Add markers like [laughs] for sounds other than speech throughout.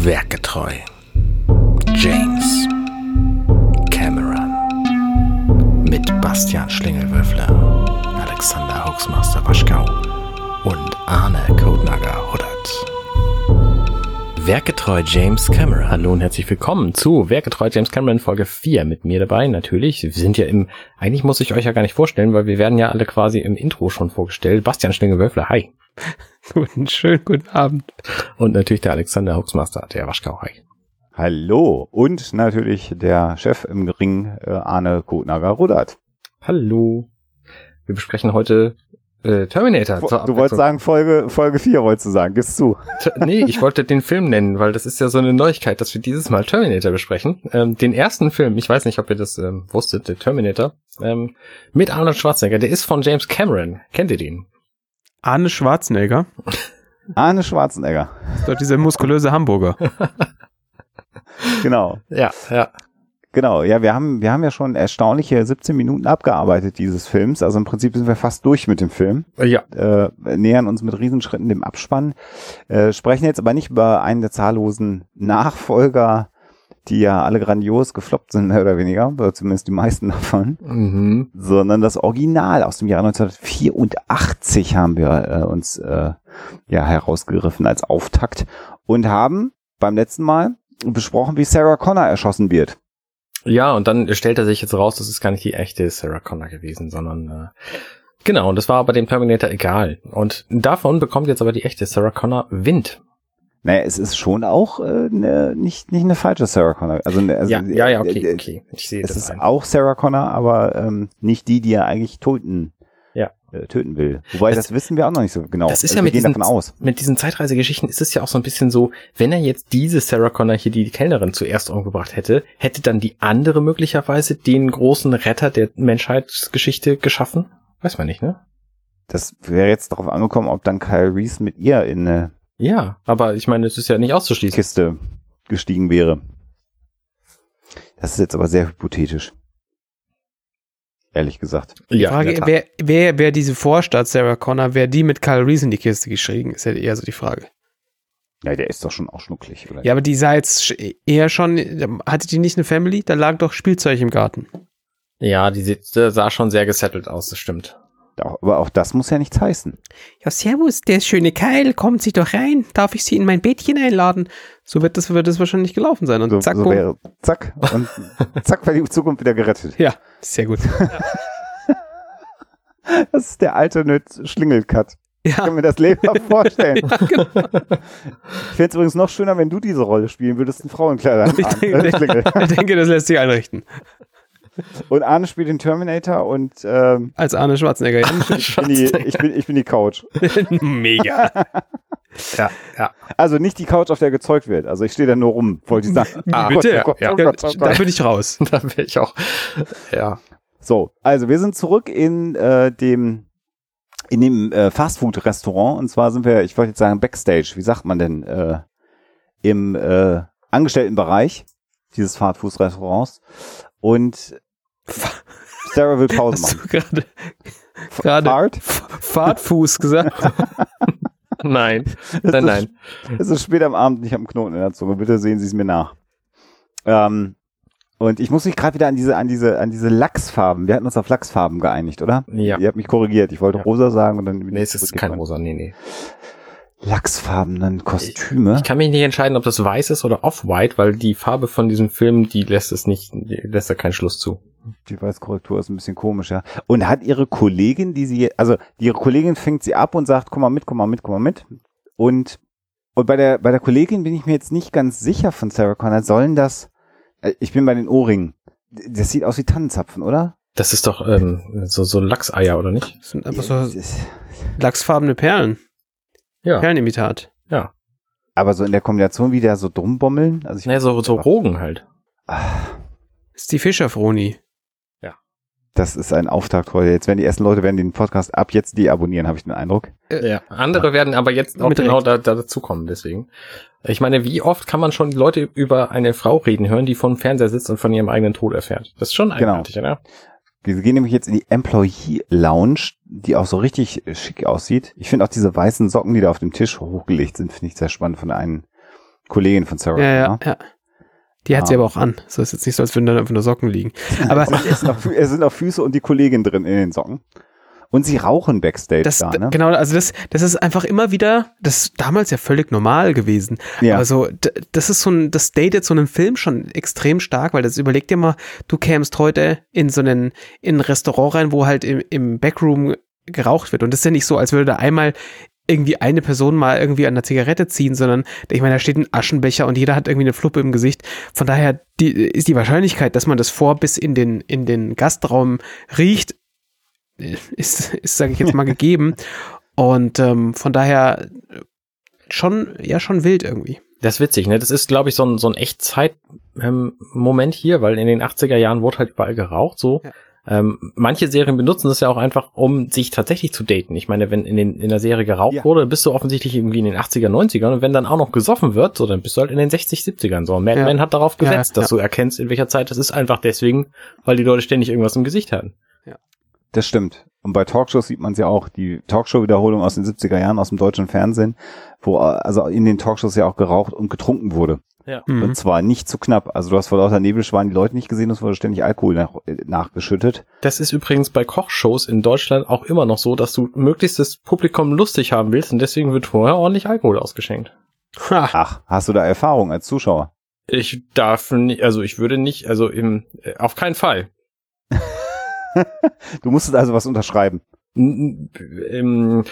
Werkgetreu. James Cameron. Mit Bastian Schlingelwürfler, Alexander Hoaxmaster Waschkau und Arne Kodnager Huddert. Werkgetreu James Cameron. Hallo und herzlich willkommen zu Werkgetreu James Cameron Folge 4 mit mir dabei. Natürlich, wir sind ja im, eigentlich muss ich euch ja gar nicht vorstellen, weil wir werden ja alle quasi im Intro schon vorgestellt. Bastian Schlingelwürfler, hi. [laughs] Guten, schönen guten Abend. Und natürlich der Alexander Hoaxmaster, der Waschkau, hi. Hallo und natürlich der Chef im Ring, äh, Arne Kotnager Rudert. Hallo. Wir besprechen heute äh, Terminator. Du wolltest sagen Folge Folge 4 wolltest du sagen, gibst du. nee, ich wollte den Film nennen, weil das ist ja so eine Neuigkeit, dass wir dieses Mal Terminator besprechen. Ähm, den ersten Film, ich weiß nicht, ob ihr das ähm, wusstet, der Terminator, ähm, mit Arnold Schwarzenegger, der ist von James Cameron. Kennt ihr den? Arne Schwarzenegger. Arne Schwarzenegger. Das ist doch dieser muskulöse Hamburger. [laughs] genau. Ja, ja. Genau, ja, wir haben, wir haben ja schon erstaunliche 17 Minuten abgearbeitet dieses Films. Also im Prinzip sind wir fast durch mit dem Film. Ja. Äh, nähern uns mit Riesenschritten dem Abspann. Äh, sprechen jetzt aber nicht über einen der zahllosen Nachfolger, die ja alle grandios gefloppt sind, [laughs] mehr oder weniger, oder zumindest die meisten davon, Mhm. sondern das Original aus dem Jahr 1984 haben wir äh, uns äh, ja herausgegriffen als Auftakt und haben beim letzten Mal besprochen, wie Sarah Connor erschossen wird. Ja, und dann stellt er sich jetzt raus, das ist gar nicht die echte Sarah Connor gewesen, sondern äh, genau, und das war aber dem Terminator egal. Und davon bekommt jetzt aber die echte Sarah Connor Wind. Naja, es ist schon auch äh, ne, nicht, nicht eine falsche Sarah Connor. Also, ne, also ja, ja, ja, okay, äh, okay. Ich sehe Es das ist ein. auch Sarah Connor, aber ähm, nicht die, die er eigentlich töten, Ja. äh, töten will. Wobei, Das- das, wissen wir auch noch nicht so genau. Das ist Also ja mit gehen diesen, davon aus. mit diesen Zeitreisegeschichten ist es ja auch so ein bisschen so, wenn er jetzt diese Sarah Connor hier, die Kellnerin zuerst umgebracht hätte, hätte dann die andere möglicherweise den großen Retter der Menschheitsgeschichte geschaffen? Weiß man nicht, ne? Das wäre jetzt darauf angekommen, ob dann Kyle Reese mit ihr in eine Ja, aber ich meine, es ist ja nicht auszuschließen. Kiste gestiegen wäre. Das ist jetzt aber sehr hypothetisch. Ehrlich gesagt. Die Ja, Frage, wer, wer, wer diese Vorstadt Sarah Connor, wer die mit Kyle Reese in die Kiste geschrieben, ist ja eher so die Frage. Ja, der ist doch schon auch schnucklig, oder? Ja, aber die sah jetzt eher schon, hatte die nicht eine Family? Da lag doch Spielzeug im Garten. Ja, die sah schon sehr gesettelt aus, das stimmt. Aber auch das muss ja nichts heißen. Ja, servus, der schöne Kyle, kommt Sie doch rein. Darf ich Sie in mein Bettchen einladen? So wird das, wird das wahrscheinlich gelaufen sein. Und So, zack, so wäre, zack, und [laughs] zack, war die Zukunft wieder gerettet. Ja, sehr gut. [laughs] Das ist der alternate Schlingel-Cut. Ich kann Ja, mir das Leben vorstellen. [laughs] genau. Ich fände es übrigens noch schöner, wenn du diese Rolle spielen würdest, ein Frauenkleider. Ich denke, ich denke, das lässt sich einrichten. Und Arne spielt den Terminator und ähm, Als Arne Schwarzenegger. Ja. [laughs] ich, bin die, ich, bin, ich bin die Couch. [laughs] Mega. Ja, ja. Also nicht die Couch, auf der gezeugt wird. Also ich stehe da nur rum, wollte ich sagen. Ah, Bitte. Gott, ja. oh Gott, oh Da Gott. bin ich raus. [laughs] Da wäre ich auch. Ja. So, also wir sind zurück in äh, dem in dem äh, Fastfood-Restaurant und zwar sind wir, ich wollte jetzt sagen Backstage, wie sagt man denn, äh, im äh, Angestelltenbereich dieses Fastfood-Restaurants und [laughs] Sarah will Pause Hast du machen. gerade gerade Fahrt? Fahrtfuß gesagt? [laughs] Nein. Nein, nein. Es ist spät am Abend, ich habe einen Knoten in der Zunge, bitte sehen Sie es mir nach. Ähm, und ich muss mich gerade wieder an diese, an diese, an diese Lachsfarben. Wir hatten uns auf Lachsfarben geeinigt, oder? Ja. Ihr habt mich korrigiert. Ich wollte Ja. rosa sagen und dann. Nee, ich es ist kein rosa, nee, nee. Lachsfarbenen Kostüme. Ich kann mich nicht entscheiden, ob das weiß ist oder off-white, weil die Farbe von diesem Film, die lässt es nicht, lässt da keinen Schluss zu. Die Weißkorrektur ist ein bisschen komisch, ja. Und hat ihre Kollegin, die sie, also ihre Kollegin fängt sie ab und sagt, komm mal mit, komm mal mit, komm mal mit. Und, und bei der, bei der Kollegin bin ich mir jetzt nicht ganz sicher von Sarah Connor. Sollen das, äh, ich bin bei den Ohrringen. Das sieht aus wie Tannenzapfen, oder? Das ist doch ähm, so, so Lachseier, oder nicht? Das sind einfach so lachsfarbene Perlen. Ja. Perlenimitat. Ja. Aber so in der Kombination wieder so drum bommeln. Also ich, Nee, so, so Rogen halt. Ah, Das ist die Fischerfroni. Das ist ein Auftakt heute. Jetzt werden die ersten Leute werden den Podcast ab jetzt deabonnieren, habe ich den Eindruck. Ja. Andere werden aber jetzt auch Mit genau da, da dazukommen, deswegen. Ich meine, wie oft kann man schon Leute über eine Frau reden hören, die vor dem Fernseher sitzt und von ihrem eigenen Tod erfährt? Das ist schon Genau. eigenartig, oder? Wir gehen nämlich jetzt in die Employee Lounge, die auch so richtig schick aussieht. Ich finde auch diese weißen Socken, die da auf dem Tisch hochgelegt sind, finde ich sehr spannend von der einen Kollegin von Sarah Ja, ja, ja. Die hat sie Ah. aber auch an. So ist jetzt nicht so, als würden da einfach nur Socken liegen. [laughs] Aber es, sind auch, Fü- es sind auch Füße und die Kollegin drin in den Socken. Und sie rauchen Backstage das, da, ne? genau, also das, das ist einfach immer wieder, das ist damals ja völlig normal gewesen. Ja. Also das ist so ein, das datet so einen Film schon extrem stark, weil das überleg dir mal, du kämst heute in so einen, in ein Restaurant rein, wo halt im, im Backroom geraucht wird. Und das ist ja nicht so, als würde da einmal irgendwie eine Person mal irgendwie an der Zigarette ziehen, sondern ich meine, da steht ein Aschenbecher und jeder hat irgendwie eine Fluppe im Gesicht. Von daher die, ist die Wahrscheinlichkeit, dass man das vor bis in den, in den Gastraum riecht, ist, ist sage ich jetzt mal, [laughs] gegeben. Und ähm, von daher schon, ja, schon wild irgendwie. Das ist witzig, ne? Das ist, glaube ich, so ein, so ein Echtzeit-Moment hier, weil in den 80er Jahren wurde halt überall geraucht, so. Ja. Ähm, manche Serien benutzen das ja auch einfach, um sich tatsächlich zu daten. Ich meine, wenn in, den, in der Serie geraucht Ja. wurde, bist du offensichtlich irgendwie in den 80er, 90ern und wenn dann auch noch gesoffen wird, so, dann bist du halt in den 60, 70ern. So, Mad Ja. Men hat darauf Ja, gesetzt, dass ja. du erkennst, in welcher Zeit das ist, einfach deswegen, weil die Leute ständig irgendwas im Gesicht hatten. Das stimmt. Und bei Talkshows sieht man es ja auch, die Talkshow-Wiederholung aus den 70er Jahren aus dem deutschen Fernsehen, wo äh, also in den Talkshows ja auch geraucht und getrunken wurde. Ja. Mhm. Und zwar nicht zu knapp. Also du hast vor lauter Nebelschwan die Leute nicht gesehen, es wurde ständig Alkohol nach, äh, nachgeschüttet. Das ist übrigens bei Kochshows in Deutschland auch immer noch so, dass du möglichst das Publikum lustig haben willst und deswegen wird vorher ordentlich Alkohol ausgeschenkt. Ha. Ach, hast du da Erfahrung als Zuschauer? Ich darf nicht, also ich würde nicht, also im, äh, auf keinen Fall. [laughs] Du musstest also was unterschreiben. Ähm,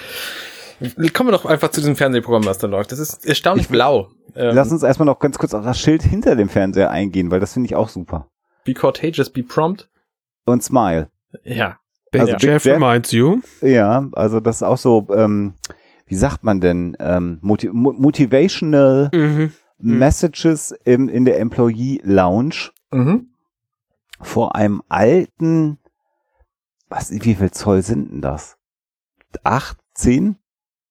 kommen wir doch einfach zu diesem Fernsehprogramm, was da läuft. Das ist erstaunlich blau. Ähm, Lass uns erstmal noch ganz kurz auf das Schild hinter dem Fernseher eingehen, weil das finde ich auch super. be contagious, be prompt. Und Smile. Ja. Also Jeff Big Jeff- reminds you. Ja, also das ist auch so, ähm, wie sagt man denn, ähm, motiv mo- motivational Mhm. Mhm. Messages im, in der Employee Lounge Mhm. vor einem alten, was, wie viel Zoll sind denn das? Acht, zehn,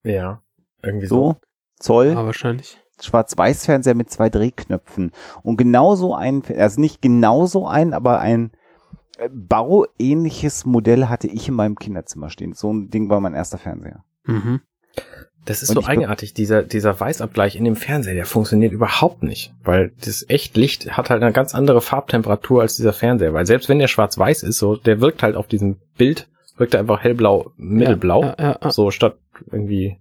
Ja. Irgendwie so. so, Zoll, Ja, wahrscheinlich. Schwarz-Weiß-Fernseher mit zwei Drehknöpfen. Und genauso ein, also nicht genauso ein, aber ein äh, bauähnliches Modell hatte ich in meinem Kinderzimmer stehen. So ein Ding war mein erster Fernseher. Mhm. Das ist Und so eigenartig, dieser, dieser Weißabgleich in dem Fernseher, der funktioniert überhaupt nicht. Weil das Echtlicht hat halt eine ganz andere Farbtemperatur als dieser Fernseher. Weil selbst wenn der schwarz-weiß ist, so, der wirkt halt auf diesem Bild, wirkt er einfach hellblau, mittelblau. Ja, ja, ja. So statt irgendwie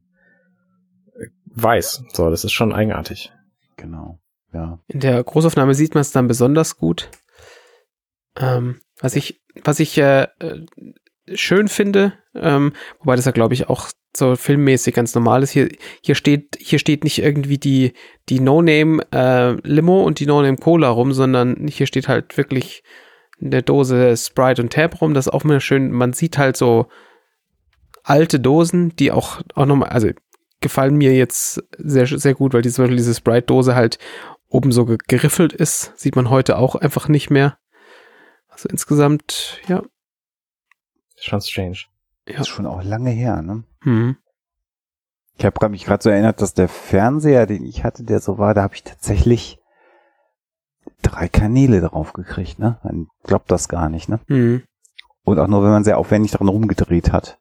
äh, weiß. So, das ist schon eigenartig. Genau. Ja. In der Großaufnahme sieht man es dann besonders gut. Ähm, was ich, was ich äh, äh, schön finde, ähm, wobei das ja glaube ich auch so filmmäßig ganz normal ist. Hier, hier steht, hier steht nicht irgendwie die, die No-Name äh, Limo und die No-Name Cola rum, sondern hier steht halt wirklich eine Dose Sprite und Tab rum. Das ist auch immer schön. Man sieht halt so alte Dosen, die auch, auch nochmal, also gefallen mir jetzt sehr, sehr gut, weil die, zum Beispiel diese Sprite-Dose halt oben so ge- geriffelt ist. Sieht man heute auch einfach nicht mehr. Also insgesamt, ja. Schon strange. Ja. Das ist schon auch lange her, ne? Mhm. Ich habe mich gerade so erinnert, dass der Fernseher, den ich hatte, der so war, da habe ich tatsächlich drei Kanäle drauf gekriegt, ne? Man glaubt das gar nicht, ne? Mhm. Und auch nur, wenn man sehr aufwendig daran rumgedreht hat.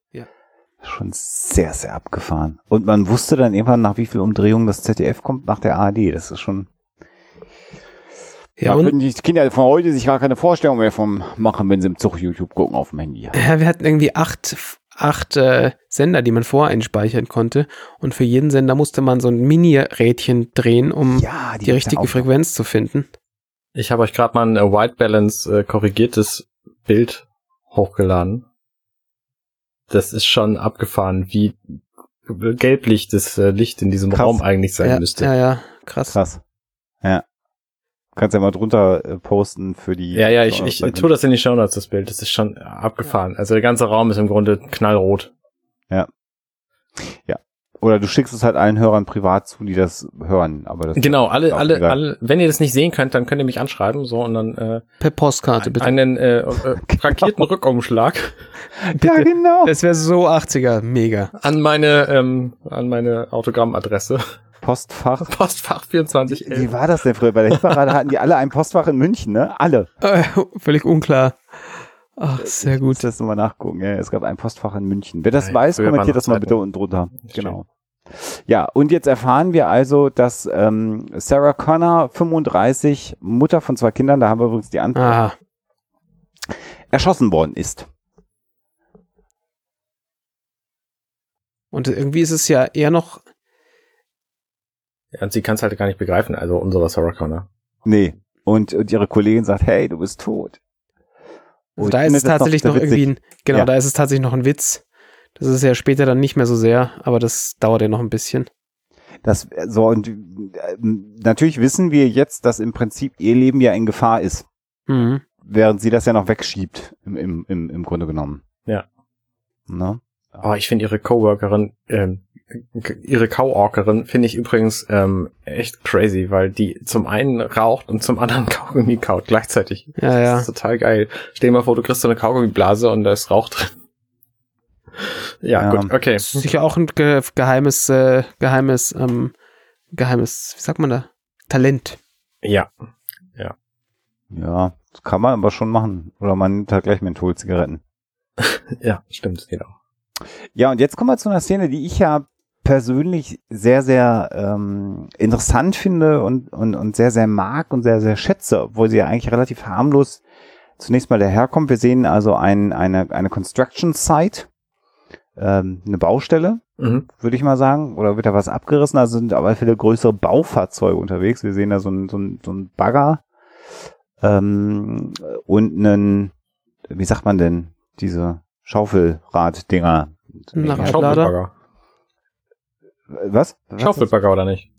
Schon sehr, sehr abgefahren. Und man wusste dann irgendwann, nach wie viel Umdrehungen das ZDF kommt, nach der ARD. Das ist schon. Ja, da und würden die Kinder von heute sich gar keine Vorstellung mehr vom machen, wenn sie im Zug YouTube gucken auf dem Handy. ja, wir hatten irgendwie acht, acht äh, Sender, die man voreinspeichern konnte. Und für jeden Sender musste man so ein Mini-Rädchen drehen, um Ja, die richtige Aufnahme. Frequenz zu finden. Ich habe euch gerade mal ein äh, White Balance äh, korrigiertes Bild hochgeladen. Das ist schon abgefahren, wie gelblich das äh, Licht in diesem Krass. Raum eigentlich sein ja, müsste. ja, ja, krass. Krass. Ja. Kannst ja mal drunter äh, posten für die. Ja, ja, ich, ich tue das in die Show Notes, das Bild. Das ist schon abgefahren. Also der ganze Raum ist im Grunde knallrot. Oder du schickst es halt allen Hörern privat zu, die das hören. Aber das Genau, alle, alle, egal. alle, wenn ihr das nicht sehen könnt, dann könnt ihr mich anschreiben, so, und dann, äh, Per Postkarte, bitte. einen, äh, äh, [laughs] frankierten Rückumschlag [laughs] Ja, genau. Das wäre so 80er, mega. an meine, ähm, an meine Autogrammadresse. Postfach. [laughs] Postfach Wie 2411. war das denn früher? Bei der Hitparade hatten die alle ein Postfach in München, ne? Alle. Äh, völlig unklar. Ach, sehr Ich gut. muss das nochmal nachgucken. Ja, es gab ein Postfach in München. Wer das Nein, weiß, kommentiert das mal bitte unten drunter. Genau. Ja, und jetzt erfahren wir also, dass ähm, Sarah Connor, 35, Mutter von zwei Kindern, da haben wir übrigens die Antwort, Aha. erschossen worden ist. Und irgendwie ist es ja eher noch, Ja, und sie kann es halt gar nicht begreifen, also unsere Sarah Connor. Nee. Und, und ihre Kollegin sagt, hey, du bist tot. also Und da ist es tatsächlich sehr noch irgendwie, ein, genau, Ja. da ist es tatsächlich noch ein Witz. Das ist ja später dann nicht mehr so sehr, aber das dauert ja noch ein bisschen. Das, so, und äh, natürlich wissen wir jetzt, dass im Prinzip ihr Leben ja in Gefahr ist, Mhm. während sie das ja noch wegschiebt, im, im, im, im Grunde genommen. Ja. Ne? Oh, ich finde ihre Coworkerin, ähm, ihre Coworkerin finde ich übrigens ähm, echt crazy, weil die zum einen raucht und zum anderen [laughs] Kaugummi kaut gleichzeitig. Ja, ja. Das ist total geil. Stell dir mal vor, du kriegst so eine Kaugummiblase und da ist Rauch drin. Ja, Ja. gut, okay. Das ist sicher auch ein ge geheimes, äh, geheimes, ähm, geheimes, wie sagt man da? Talent. Ja, Ja, das kann man aber schon machen. Oder man nimmt halt gleich Mentholzigaretten. [laughs] ja, stimmt, genau. Ja, und jetzt kommen wir zu einer Szene, die ich ja persönlich sehr, sehr ähm, interessant finde und, und, und sehr, sehr mag und sehr, sehr schätze, obwohl sie ja eigentlich relativ harmlos zunächst mal daherkommt. Wir sehen also ein, eine, eine Construction Site, ähm, eine Baustelle, Mhm. würde ich mal sagen, oder wird da was abgerissen? Also sind aber viele größere Baufahrzeuge unterwegs. Wir sehen da so ein, so ein, so ein Bagger ähm, und einen, wie sagt man denn, diese Schaufelrad-Dinger. Ein Radlader? Schaufelbagger. Was? Was? Schaufelbagger oder nicht?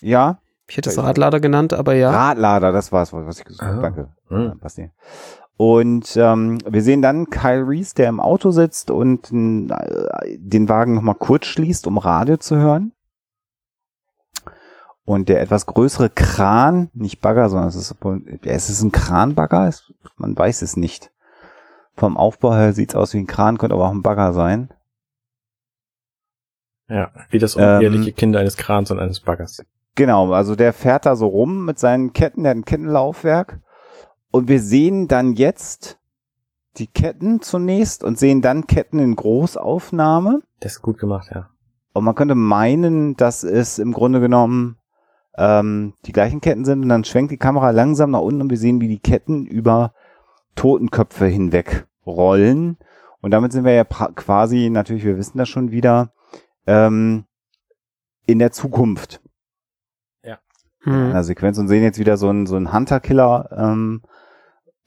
Ja, Ich hätte es Radlader genannt, aber ja. Radlader, das war's, was ich gesagt habe. Ah. Danke. Hm. Ja, Basti. Und ähm, wir sehen dann Kyle Reese, der im Auto sitzt und äh, den Wagen nochmal kurz schließt, um Radio zu hören. Und der etwas größere Kran, nicht Bagger, sondern es ist, es ist ein Kranbagger, es, man weiß es nicht. Vom Aufbau her sieht's aus wie ein Kran, könnte aber auch ein Bagger sein. Ja, wie das Ähm, uneheliche Kind eines Krans und eines Baggers. Genau, also der fährt da so rum mit seinen Ketten, der hat ein Kettenlaufwerk. Und wir sehen dann jetzt die Ketten zunächst und sehen dann Ketten in Großaufnahme. Das ist gut gemacht, ja. Und man könnte meinen, dass es im Grunde genommen ähm, die gleichen Ketten sind. Und dann schwenkt die Kamera langsam nach unten und wir sehen, wie die Ketten über Totenköpfe hinweg rollen. Und damit sind wir ja quasi, natürlich, wir wissen das schon wieder, ähm, in der Zukunft in Hm. einer Sequenz und sehen jetzt wieder so einen, so einen Hunter-Killer ähm,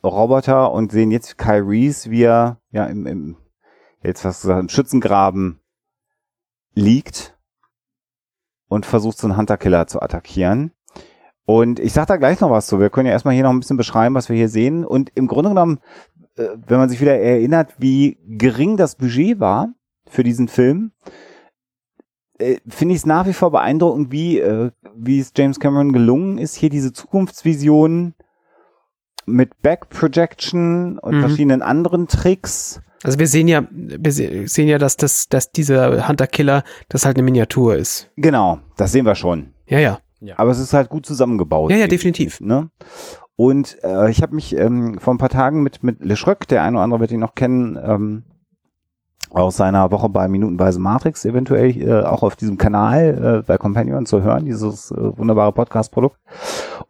Roboter und sehen jetzt Kyle Reese, wie er ja im, im jetzt fast gesagt, im Schützengraben liegt und versucht so einen Hunter-Killer zu attackieren. Und ich sag da gleich noch was zu. Wir können ja erstmal hier noch ein bisschen beschreiben, was wir hier sehen. Und im Grunde genommen, äh, wenn man sich wieder erinnert, wie gering das Budget war für diesen Film, äh, finde ich es nach wie vor beeindruckend, wie, äh, wie es James Cameron gelungen ist, hier diese Zukunftsvisionen mit Back-Projection und Mhm. verschiedenen anderen Tricks. Also wir sehen ja, wir se- sehen ja, dass das, dass dieser Hunter-Killer, das halt eine Miniatur ist. Genau, das sehen wir schon. Ja, ja. Aber es ist halt gut zusammengebaut. Ja, ja, definitiv. Ne? Und äh, ich habe mich ähm, vor ein paar Tagen mit, mit Le Schröck, der eine oder andere wird ihn noch kennen, ähm, aus seiner Woche bei Minutenweise Matrix, eventuell äh, auch auf diesem Kanal äh, bei Companion zu hören, dieses äh, wunderbare Podcast-Produkt,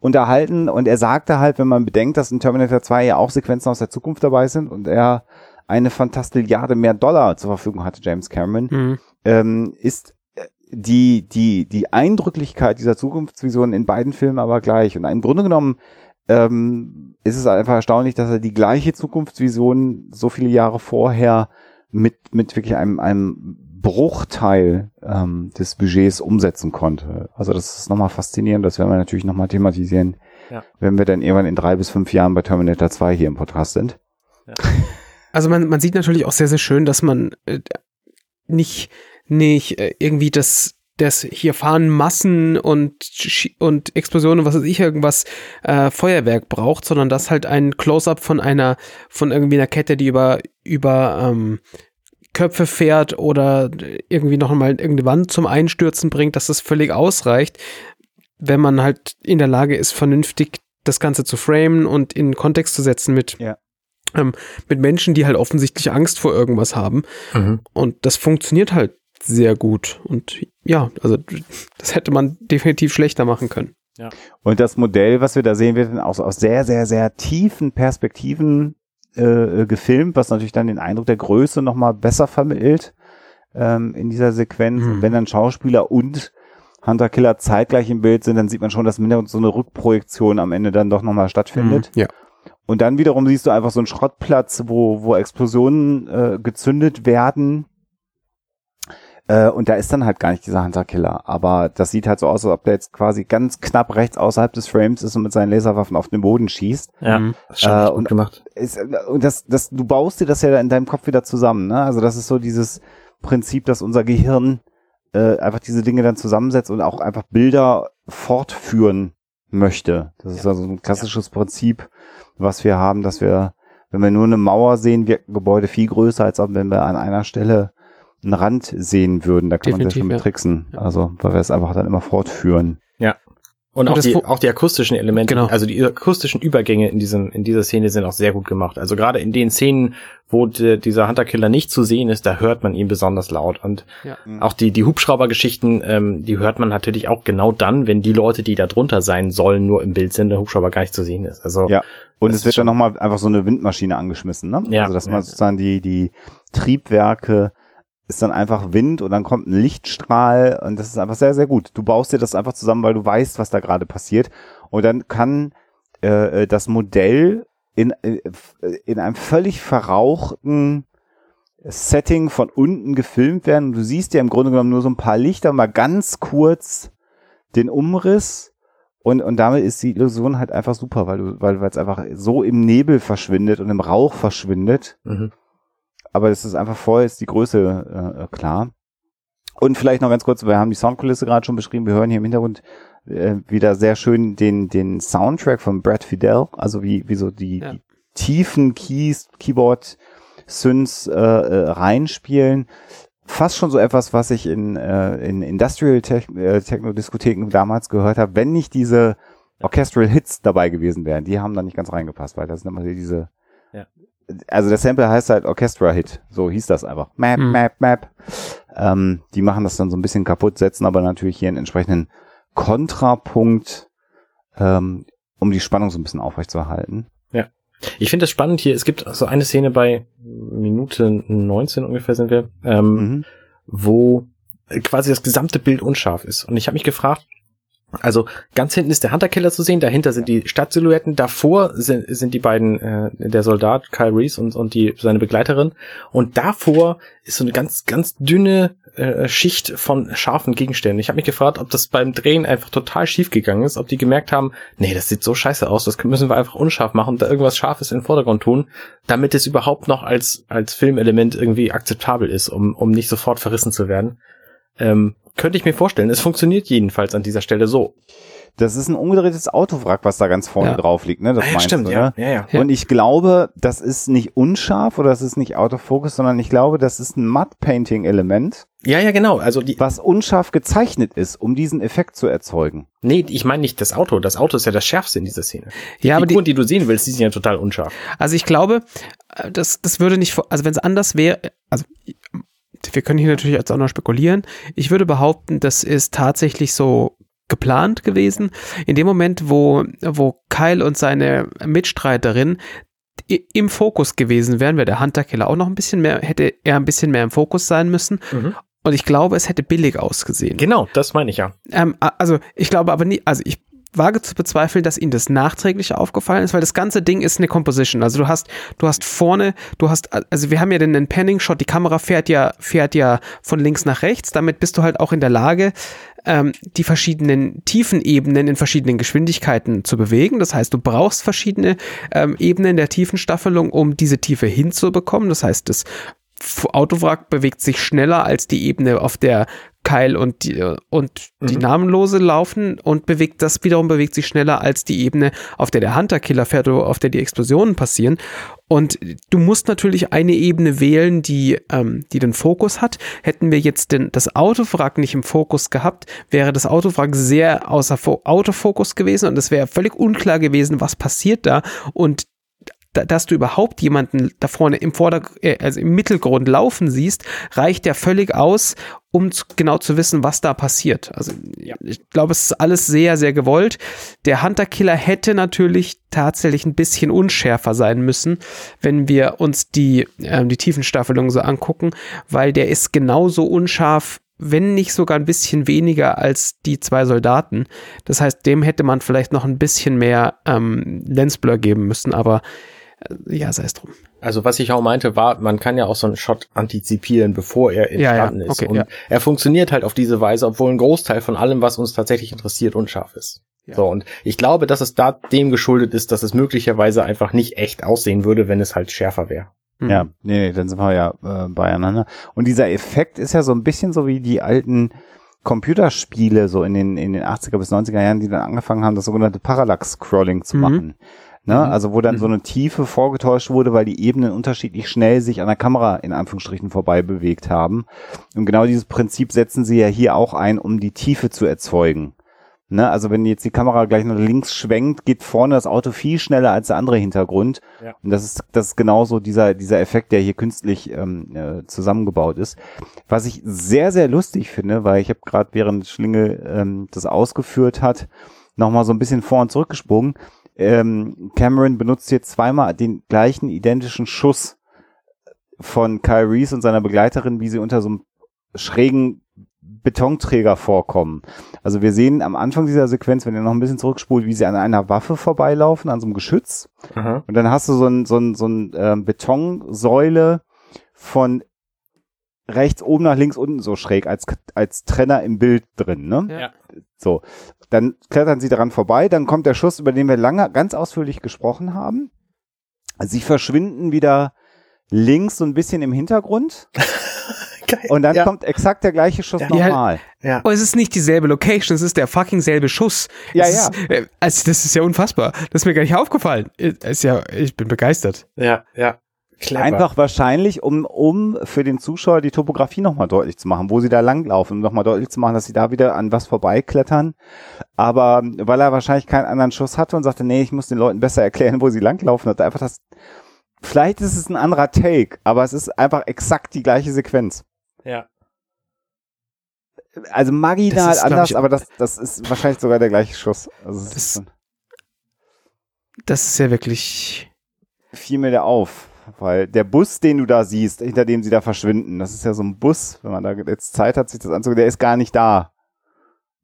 unterhalten. Und er sagte halt, wenn man bedenkt, dass in Terminator 2 ja auch Sequenzen aus der Zukunft dabei sind und er eine Fantastilliarde mehr Dollar zur Verfügung hatte, James Cameron, Hm. ähm, ist äh, die, die, die Eindrücklichkeit dieser Zukunftsvision in beiden Filmen aber gleich. Und im Grunde genommen ähm, ist es einfach erstaunlich, dass er die gleiche Zukunftsvision so viele Jahre vorher mit, mit wirklich einem, einem Bruchteil ähm, des Budgets umsetzen konnte. Also das ist nochmal faszinierend, das werden wir natürlich nochmal thematisieren, Ja. wenn wir dann irgendwann in drei bis fünf Jahren bei Terminator 2 hier im Podcast sind. [laughs] Also man, man sieht natürlich auch sehr, sehr schön, dass man äh, nicht, nicht äh, irgendwie das, das hier fahren Massen und, und Explosionen, was weiß ich, irgendwas äh, Feuerwerk braucht, sondern dass halt ein Close-up von einer, von irgendwie einer Kette, die über, über ähm, Köpfe fährt oder irgendwie noch mal irgendeine Wand zum Einstürzen bringt, dass das völlig ausreicht, wenn man halt in der Lage ist, vernünftig das Ganze zu framen und in Kontext zu setzen mit Ja. ähm, mit Menschen, die halt offensichtlich Angst vor irgendwas haben. Mhm. Und das funktioniert halt sehr gut. Und ja, also das hätte man definitiv schlechter machen können. Ja. Und das Modell, was wir da sehen, wird dann auch so aus sehr, sehr, sehr tiefen Perspektiven äh, gefilmt, was natürlich dann den Eindruck der Größe nochmal besser vermittelt ähm, in dieser Sequenz. Mhm. Und wenn dann Schauspieler und Hunter Killer zeitgleich im Bild sind, dann sieht man schon, dass Hintergrund so eine Rückprojektion am Ende dann doch nochmal stattfindet. Mhm, ja. Und dann wiederum siehst du einfach so einen Schrottplatz, wo, wo Explosionen äh, gezündet werden. Äh, und da ist dann halt gar nicht dieser Hunter-Killer. Aber das sieht halt so aus, als ob der jetzt quasi ganz knapp rechts außerhalb des Frames ist und mit seinen Laserwaffen auf den Boden schießt. Ja, Mhm. das ist schon Äh, und- gemacht. Ist, äh, und das, das, du baust dir das ja in deinem Kopf wieder zusammen. Ne? Also das ist so dieses Prinzip, dass unser Gehirn äh, einfach diese Dinge dann zusammensetzt und auch einfach Bilder fortführen möchte. Das ist also ein klassisches Prinzip, was wir haben, dass wir, wenn wir nur eine Mauer sehen, wirkt ein Gebäude viel größer, als ob wenn wir an einer Stelle einen Rand sehen würden. Da kann man Definitiv, sehr schon mit ja. tricksen. Also, weil wir es einfach dann immer fortführen. Und Und auch die, auch die akustischen Elemente, Genau. also die akustischen Übergänge in diesem, in dieser Szene sind auch sehr gut gemacht. Also gerade in den Szenen, wo de, dieser Hunter-Killer nicht zu sehen ist, da hört man ihn besonders laut. Und Ja. auch die, die Hubschrauber-Geschichten, ähm, die hört man natürlich auch genau dann, wenn die Leute, die da drunter sein sollen, nur im Bild sind, der Hubschrauber gar nicht zu sehen ist. Also Ja. Und es wird dann schon- nochmal einfach so eine Windmaschine angeschmissen, ne? Ja. Also dass man Ja. sozusagen die, die Triebwerke ist dann einfach Wind und dann kommt ein Lichtstrahl und das ist einfach sehr, sehr gut. Du baust dir das einfach zusammen, weil du weißt, was da gerade passiert. Und dann kann äh, äh, das Modell in, äh, in einem völlig verrauchten Setting von unten gefilmt werden. Und du siehst ja im Grunde genommen nur so ein paar Lichter, mal ganz kurz den Umriss. Und, und damit ist die Illusion halt einfach super, weil du, weil weil es einfach so im Nebel verschwindet und im Rauch verschwindet. mhm. Aber es ist einfach vorher ist die Größe äh, klar. Und vielleicht noch ganz kurz, wir haben die Soundkulisse gerade schon beschrieben, wir hören hier im Hintergrund äh, wieder sehr schön den, den Soundtrack von Brad Fidel, also wie, wie so die, Ja. die tiefen Keys, Keyboard, Synths äh, äh, reinspielen. Fast schon so etwas, was ich in, äh, in Industrial Tech, äh, Techno-Diskotheken damals gehört habe, wenn nicht diese Orchestral Hits dabei gewesen wären. Die haben da nicht ganz reingepasst, weil das sind immer diese Ja. Also der Sample heißt halt Orchestra Hit, so hieß das einfach. Map, Mhm. Map, Map. Ähm, die machen das dann so ein bisschen kaputt, setzen aber natürlich hier einen entsprechenden Kontrapunkt, ähm, um die Spannung so ein bisschen aufrechtzuerhalten. Ich finde das spannend hier. Es gibt so eine Szene bei Minute 19 ungefähr sind wir, ähm, Mhm. wo quasi das gesamte Bild unscharf ist. Und ich habe mich gefragt, also ganz hinten ist der Hunter-Killer zu sehen, dahinter sind die Stadtsilhouetten, davor sind, sind die beiden, äh, der Soldat Kyle Reese und, und die, seine Begleiterin. Und davor ist so eine ganz, ganz dünne äh, Schicht von scharfen Gegenständen. Ich habe mich gefragt, ob das beim Drehen einfach total schief gegangen ist, ob die gemerkt haben, nee, das sieht so scheiße aus, das müssen wir einfach unscharf machen, da irgendwas Scharfes in den Vordergrund tun, damit es überhaupt noch als, als Filmelement irgendwie akzeptabel ist, um, um nicht sofort verrissen zu werden. Ähm, könnte ich mir vorstellen. Es funktioniert jedenfalls an dieser Stelle so. Das ist ein umgedrehtes Autowrack, was da ganz vorne Ja. drauf liegt, ne? Das Ah ja, meinst stimmt, du, ja. ne? ja, ja. Und ich glaube, das ist nicht unscharf oder das ist nicht Autofocus, sondern ich glaube, das ist ein Matte-Painting-Element, Ja, ja, genau. Also die, was unscharf gezeichnet ist, um diesen Effekt zu erzeugen. nee, ich meine nicht das Auto. Das Auto ist ja das Schärfste in dieser Szene. Ja, aber die die, Figuren, die du sehen willst, die sind ja total unscharf. also ich glaube, äh, das, das würde nicht, also wenn es anders wäre, also wir können hier natürlich jetzt auch noch spekulieren. Ich würde behaupten, das ist tatsächlich so geplant gewesen. In dem Moment, wo, wo Kyle und seine Mitstreiterin im Fokus gewesen wären, wäre der Hunter-Killer auch noch ein bisschen mehr, hätte er ein bisschen mehr im Fokus sein müssen. Und ich glaube, es hätte billig ausgesehen. Genau, das meine ich ja. Ähm, also ich glaube aber nie, also ich wage zu bezweifeln, dass ihnen das nachträglich aufgefallen ist, weil das ganze Ding ist eine Composition. Also du hast, du hast vorne, du hast, also wir haben ja den, Panning-Shot, die Kamera fährt ja, fährt ja von links nach rechts, damit bist du halt auch in der Lage, ähm, die verschiedenen Tiefenebenen in verschiedenen Geschwindigkeiten zu bewegen. Das heißt, du brauchst verschiedene ähm, Ebenen der Tiefenstaffelung, um diese Tiefe hinzubekommen. Das heißt, das Autowrack bewegt sich schneller als die Ebene, auf der Kyle und die, und die Mhm. Namenlose laufen und bewegt das wiederum bewegt sich schneller als die Ebene, auf der der Hunter-Killer fährt oder auf der die Explosionen passieren. Und du musst natürlich eine Ebene wählen, die, ähm, die den Fokus hat. Hätten wir jetzt den, das Autowrack nicht im Fokus gehabt, wäre das Autowrack sehr außer Fo Autofokus gewesen und es wäre völlig unklar gewesen, was passiert da. Und da, dass du überhaupt jemanden da vorne im Vorder äh, also im Mittelgrund laufen siehst, reicht ja völlig aus, um zu, genau zu wissen, was da passiert. Also ja. ich glaube, es ist alles sehr, sehr gewollt. Der Hunter-Killer hätte natürlich tatsächlich ein bisschen unschärfer sein müssen, wenn wir uns die, äh, die Tiefenstaffelung so angucken, weil der ist genauso unscharf wenn nicht sogar ein bisschen weniger als die zwei Soldaten. Das heißt, dem hätte man vielleicht noch ein bisschen mehr ähm, Lensblur geben müssen, aber ja, sei es drum. Also was ich auch meinte, war, man kann ja auch so einen Shot antizipieren, bevor er entstanden ja, ja. Okay, ist. Und ja. er funktioniert halt auf diese Weise, obwohl ein Großteil von allem, was uns tatsächlich interessiert, unscharf ist. Ja. So, und ich glaube, dass es da dem geschuldet ist, dass es möglicherweise einfach nicht echt aussehen würde, wenn es halt schärfer wäre. Mhm. Ja, nee, nee, dann sind wir ja äh, beieinander. Und dieser Effekt ist ja so ein bisschen so wie die alten Computerspiele so in den, in den 80er bis 90er Jahren, die dann angefangen haben, das sogenannte Parallax-Scrolling zu mhm. Ne? Mhm. Also wo dann mhm. so eine Tiefe vorgetäuscht wurde, weil die Ebenen unterschiedlich schnell sich an der Kamera in Anführungsstrichen vorbei bewegt haben. Und genau dieses Prinzip setzen sie ja hier auch ein, um die Tiefe zu erzeugen. Ne, also wenn jetzt die Kamera gleich nach links schwenkt, geht vorne das Auto viel schneller als der andere Hintergrund. Ja. Und das ist, das ist genauso dieser, dieser Effekt, der hier künstlich ähm, äh, zusammengebaut ist. Was ich sehr, sehr lustig finde, weil ich habe gerade während Schlinge ähm, das ausgeführt hat, nochmal so ein bisschen vor und zurückgesprungen. Ähm, Cameron benutzt hier zweimal den gleichen identischen Schuss von Kyle Reese und seiner Begleiterin, wie sie unter so einem schrägen Betonträger vorkommen. Also wir sehen am Anfang dieser Sequenz, wenn ihr noch ein bisschen zurückspult, wie sie an einer Waffe vorbeilaufen, an so einem Geschütz. Aha. Und dann hast du so ein, so ein, so ein äh, Betonsäule von rechts oben nach links unten so schräg als, als Trenner im Bild drin, ne? Ja. So. Dann klettern sie daran vorbei, dann kommt der Schuss, über den wir lange ganz ausführlich gesprochen haben. Sie verschwinden wieder links so ein bisschen im Hintergrund. [laughs] Geil. Und dann ja. kommt exakt der gleiche Schuss ja. nochmal. Ja. Und es ist nicht dieselbe Location, es ist der fucking selbe Schuss. Ja, es ja. Ist, äh, also das ist ja unfassbar. Das ist mir gar nicht aufgefallen. Ist ja, ich bin begeistert. Ja, ja. Clever. Einfach wahrscheinlich, um, um für den Zuschauer die Topografie nochmal deutlich zu machen, wo sie da langlaufen, um nochmal deutlich zu machen, dass sie da wieder an was vorbeiklettern. Aber weil er wahrscheinlich keinen anderen Schuss hatte und sagte, nee, ich muss den Leuten besser erklären, wo sie langlaufen, hat einfach das. Vielleicht ist es ein anderer Take, aber es ist einfach exakt die gleiche Sequenz. Ja. Also marginal ist, anders, ich, aber das, das ist wahrscheinlich sogar der gleiche Schuss. Also das, ist, das ist ja wirklich. Fiel mir der auf. Weil der Bus, den du da siehst, hinter dem sie da verschwinden, das ist ja so ein Bus, wenn man da jetzt Zeit hat, sich das anzugucken, der ist gar nicht da.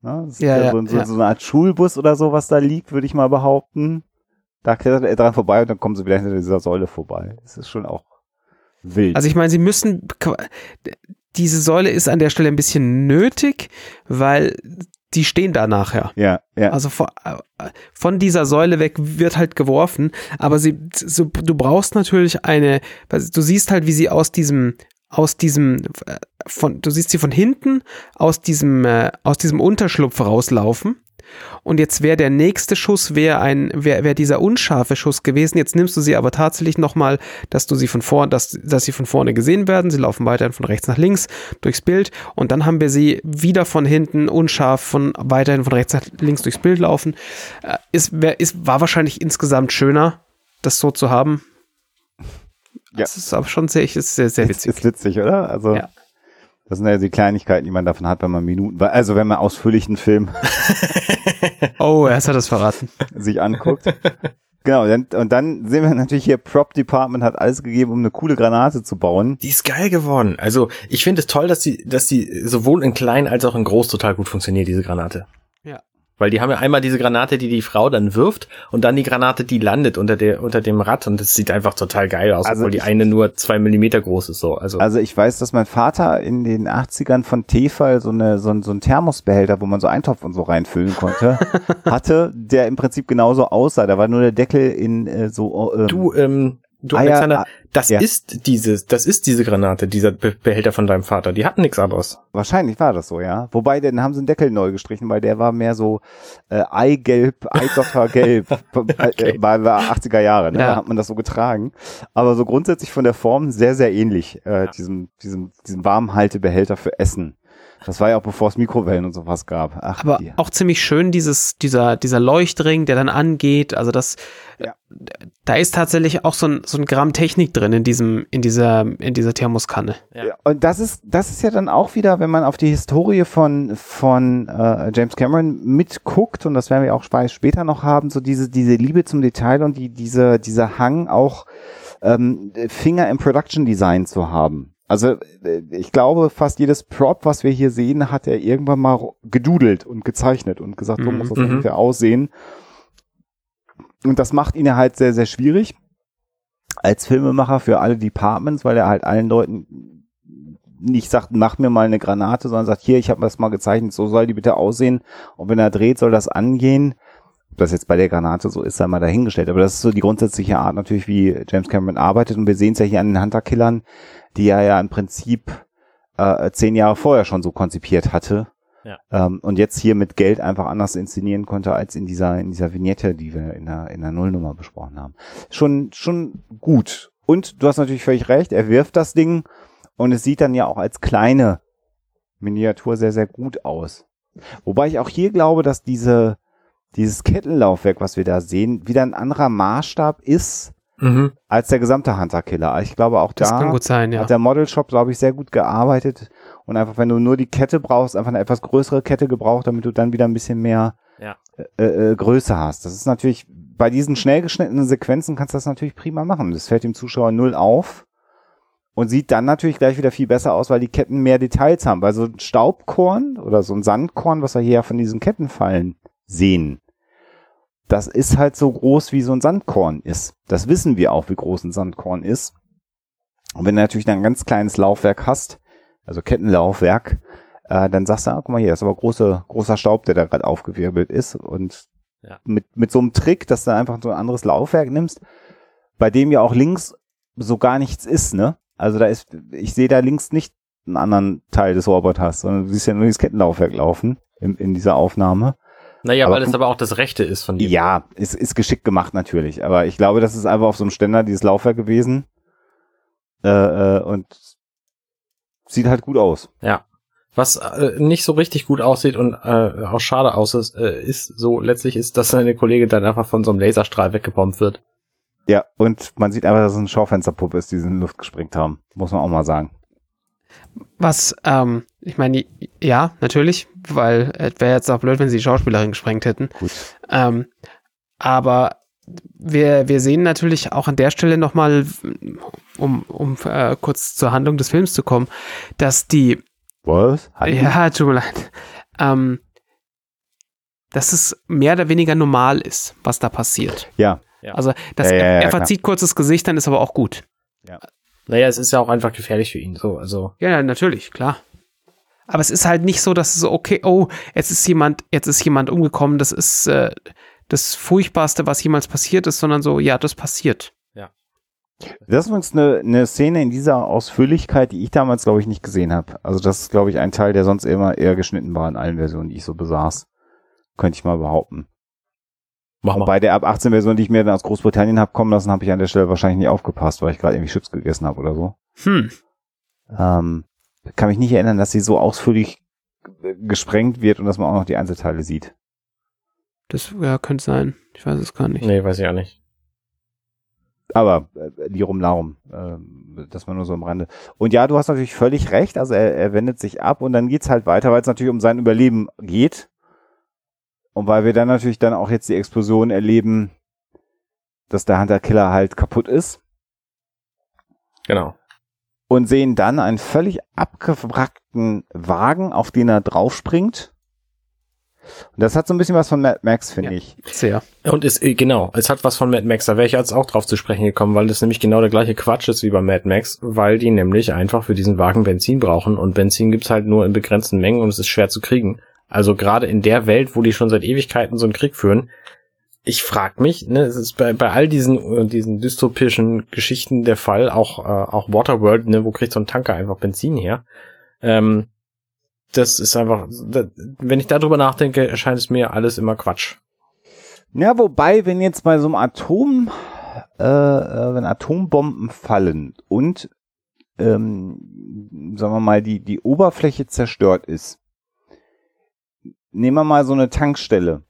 Ne? Das ja, ist ja, ja, so, so, ja. so eine Art Schulbus oder so, was da liegt, würde ich mal behaupten. Da klettert er dran vorbei und dann kommen sie wieder hinter dieser Säule vorbei. Das ist schon auch wild. Also ich meine, sie müssen, diese Säule ist an der Stelle ein bisschen nötig, weil die stehen da nachher. Ja, ja. Also von, von dieser Säule weg wird halt geworfen, aber sie, so, du brauchst natürlich eine, du siehst halt, wie sie aus diesem, aus diesem, von, du siehst sie von hinten aus diesem, äh, aus diesem Unterschlupf rauslaufen und jetzt wäre der nächste Schuss wäre ein wäre wär dieser unscharfe Schuss gewesen. Jetzt nimmst du sie aber tatsächlich nochmal, dass du sie von vorne, dass, dass sie von vorne gesehen werden. Sie laufen weiterhin von rechts nach links durchs Bild und dann haben wir sie wieder von hinten unscharf von weiterhin von rechts nach links durchs Bild laufen. Äh, ist, wär, ist, war wahrscheinlich insgesamt schöner, das so zu haben. Ja. Das ist aber schon sehr, ist sehr, sehr witzig. Ist, ist witzig, oder? Also. Ja. Das sind ja die Kleinigkeiten, die man davon hat, wenn man Minuten, also wenn man ausführlich einen Film. [laughs] oh, erst hat das verraten. Sich anguckt. Genau, und dann sehen wir natürlich hier, Prop Department hat alles gegeben, um eine coole Granate zu bauen. Die ist geil geworden. Also ich finde es toll, dass die, dass die sowohl in klein als auch in groß total gut funktioniert, diese Granate. Weil die haben ja einmal diese Granate, die die Frau dann wirft und dann die Granate, die landet unter der unter dem Rad und das sieht einfach total geil aus, also obwohl die eine nur zwei Millimeter groß ist. So. Also, also ich weiß, dass mein Vater in den 80ern von Tefal so, eine, so, ein, so ein Thermosbehälter, wo man so Eintopf und so reinfüllen konnte, [laughs] hatte, der im Prinzip genauso aussah. Da war nur der Deckel in äh, so... Ähm, du, ähm, Du, ah, Alexander, ja, das ja. ist dieses, das ist diese Granate, dieser Behälter von deinem Vater. Die hatten nichts anderes. Wahrscheinlich war das so, ja. Wobei, dann haben sie den Deckel neu gestrichen, weil der war mehr so äh, Eigelb, Eidottergelb, [laughs] äh, okay. bei 80er Jahre, ne? Ja. Da hat man das so getragen. Aber so grundsätzlich von der Form sehr, sehr ähnlich, äh, diesem, diesem, diesem Warmhaltebehälter für Essen. Das war ja auch bevor es Mikrowellen und sowas gab. Ach, Aber die. auch ziemlich schön dieses, dieser, dieser Leuchtring, der dann angeht. Also das, ja. da ist tatsächlich auch so ein, so ein Gramm Technik drin in diesem, in dieser, in dieser Thermoskanne. Ja. ja. Und das ist, das ist ja dann auch wieder, wenn man auf die Historie von, von äh, James Cameron mitguckt, und das werden wir auch später noch haben, so diese, diese Liebe zum Detail und die, diese, dieser Hang auch ähm, Finger im Production Design zu haben. Also äh, ich glaube, fast jedes Prop, was wir hier sehen, hat er irgendwann mal gedudelt und gezeichnet und gesagt, so muss das mhm. ungefähr aussehen. Und das macht ihn ja halt sehr, sehr schwierig als Filmemacher für alle Departments, weil er halt allen Leuten nicht sagt, mach mir mal eine Granate, sondern sagt, hier, ich habe das mal gezeichnet, so soll die bitte aussehen. Und wenn er dreht, soll das angehen. Das jetzt bei der Granate so ist, sei mal dahingestellt. Aber das ist so die grundsätzliche Art natürlich, wie James Cameron arbeitet. Und wir sehen es ja hier an den Hunter-Killern, die er ja im Prinzip äh, zehn Jahre vorher schon so konzipiert hatte. Ja. Ähm, und jetzt hier mit Geld einfach anders inszenieren konnte als in dieser, in dieser Vignette, die wir in der, in der Nullnummer besprochen haben. Schon, schon gut. Und du hast natürlich völlig recht, er wirft das Ding und es sieht dann ja auch als kleine Miniatur sehr, sehr gut aus. Wobei ich auch hier glaube, dass diese, dieses Kettenlaufwerk, was wir da sehen, wieder ein anderer Maßstab ist mhm. als der gesamte Hunter-Killer. Ich glaube auch das da sein, ja. hat der Model Shop, glaube ich, sehr gut gearbeitet und einfach, wenn du nur die Kette brauchst, einfach eine etwas größere Kette gebraucht, damit du dann wieder ein bisschen mehr ja. äh, äh, Größe hast. Das ist natürlich, bei diesen schnell geschnittenen Sequenzen kannst du das natürlich prima machen. Das fällt dem Zuschauer null auf und sieht dann natürlich gleich wieder viel besser aus, weil die Ketten mehr Details haben. Weil so ein Staubkorn oder so ein Sandkorn, was wir hier von diesen Kettenfallen sehen, das ist halt so groß, wie so ein Sandkorn ist. Das wissen wir auch, wie groß ein Sandkorn ist. Und wenn du natürlich dann ein ganz kleines Laufwerk hast, also Kettenlaufwerk, äh, dann sagst du, ah, guck mal hier, das ist aber große, großer Staub, der da gerade aufgewirbelt ist. Und ja. mit, mit so einem Trick, dass du einfach so ein anderes Laufwerk nimmst, bei dem ja auch links so gar nichts ist, ne? Also da ist, ich sehe da links nicht einen anderen Teil des Roboters, sondern du siehst ja nur dieses Kettenlaufwerk laufen in, in dieser Aufnahme. Naja, aber, weil es aber auch das Rechte ist von dir. Ja, ist, ist geschickt gemacht natürlich. Aber ich glaube, das ist einfach auf so einem Ständer dieses Laufwerk gewesen. Äh, äh, und sieht halt gut aus. Ja. Was äh, nicht so richtig gut aussieht und äh, auch schade aussieht, äh, ist so letztlich ist, dass seine Kollege dann einfach von so einem Laserstrahl weggebombt wird. Ja, und man sieht einfach, dass es ein Schaufensterpuppe ist, die in die Luft gesprengt haben. Muss man auch mal sagen. Was, ähm, ich meine, ja, natürlich, weil es wäre jetzt auch blöd, wenn sie die Schauspielerin gesprengt hätten. Gut. Ähm, aber wir, wir sehen natürlich auch an der Stelle nochmal, um, um äh, kurz zur Handlung des Films zu kommen, dass die. Was? Ja, tut mir leid. Ähm, dass es mehr oder weniger normal ist, was da passiert. Ja. Also, dass ja, ja, er, er verzieht kurzes Gesicht, dann ist aber auch gut. Ja. Naja, es ist ja auch einfach gefährlich für ihn, so, also. Ja, ja, natürlich, klar. Aber es ist halt nicht so, dass es so, okay, oh, jetzt ist jemand, jetzt ist jemand umgekommen, das ist äh, das Furchtbarste, was jemals passiert ist, sondern so, ja, das passiert. Ja. Das ist übrigens eine, eine Szene in dieser Ausführlichkeit, die ich damals, glaube ich, nicht gesehen habe. Also das ist, glaube ich, ein Teil, der sonst immer eher geschnitten war in allen Versionen, die ich so besaß. Könnte ich mal behaupten. Mach mal. Bei der ab 18 Version, die ich mir dann aus Großbritannien habe kommen lassen, habe ich an der Stelle wahrscheinlich nicht aufgepasst, weil ich gerade irgendwie Chips gegessen habe oder so. Hm. Ähm, kann mich nicht erinnern, dass sie so ausführlich gesprengt wird und dass man auch noch die Einzelteile sieht. Das ja, könnte sein. Ich weiß es gar nicht. Nee, weiß ich auch nicht. Aber äh, Lirum Larum, äh, das war nur so am Rande. Und ja, du hast natürlich völlig recht. Also er, er wendet sich ab und dann geht's halt weiter, weil es natürlich um sein Überleben geht. Und weil wir dann natürlich dann auch jetzt die Explosion erleben, dass der Hunter Killer halt kaputt ist. Genau und sehen dann einen völlig abgewrackten Wagen, auf den er draufspringt. Und das hat so ein bisschen was von Mad Max, finde ja, ich. Sehr. Und es, äh, genau, es hat was von Mad Max. Da wäre ich jetzt auch drauf zu sprechen gekommen, weil das nämlich genau der gleiche Quatsch ist wie bei Mad Max, weil die nämlich einfach für diesen Wagen Benzin brauchen und Benzin gibt's halt nur in begrenzten Mengen und es ist schwer zu kriegen. Also gerade in der Welt, wo die schon seit Ewigkeiten so einen Krieg führen, ich frag mich, ne, es ist bei, bei all diesen, äh, diesen dystopischen Geschichten der Fall, auch, äh, auch Waterworld, ne, wo kriegt so ein Tanker einfach Benzin her? Ähm, das ist einfach, da, wenn ich darüber nachdenke, erscheint es mir alles immer Quatsch. Ja, wobei, wenn jetzt bei so einem Atom, äh, äh wenn Atombomben fallen und ähm, sagen wir mal, die, die Oberfläche zerstört ist. Nehmen wir mal so eine Tankstelle.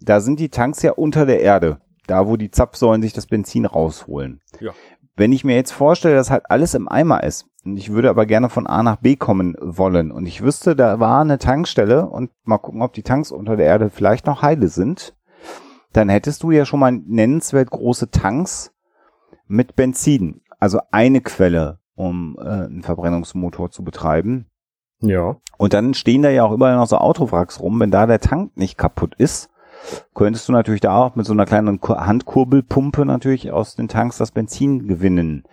Da sind die Tanks ja unter der Erde. Da, wo die Zapfsäulen sich das Benzin rausholen. Ja. Wenn ich mir jetzt vorstelle, dass halt alles im Eimer ist und ich würde aber gerne von A nach B kommen wollen und ich wüsste, da war eine Tankstelle und mal gucken, ob die Tanks unter der Erde vielleicht noch heile sind, dann hättest du ja schon mal nennenswert große Tanks mit Benzin. Also eine Quelle, um äh, einen Verbrennungsmotor zu betreiben. Ja. Und dann stehen da ja auch überall noch so Autowracks rum. Wenn da der Tank nicht kaputt ist, könntest du natürlich da auch mit so einer kleinen Kur- Handkurbelpumpe natürlich aus den Tanks das Benzin gewinnen.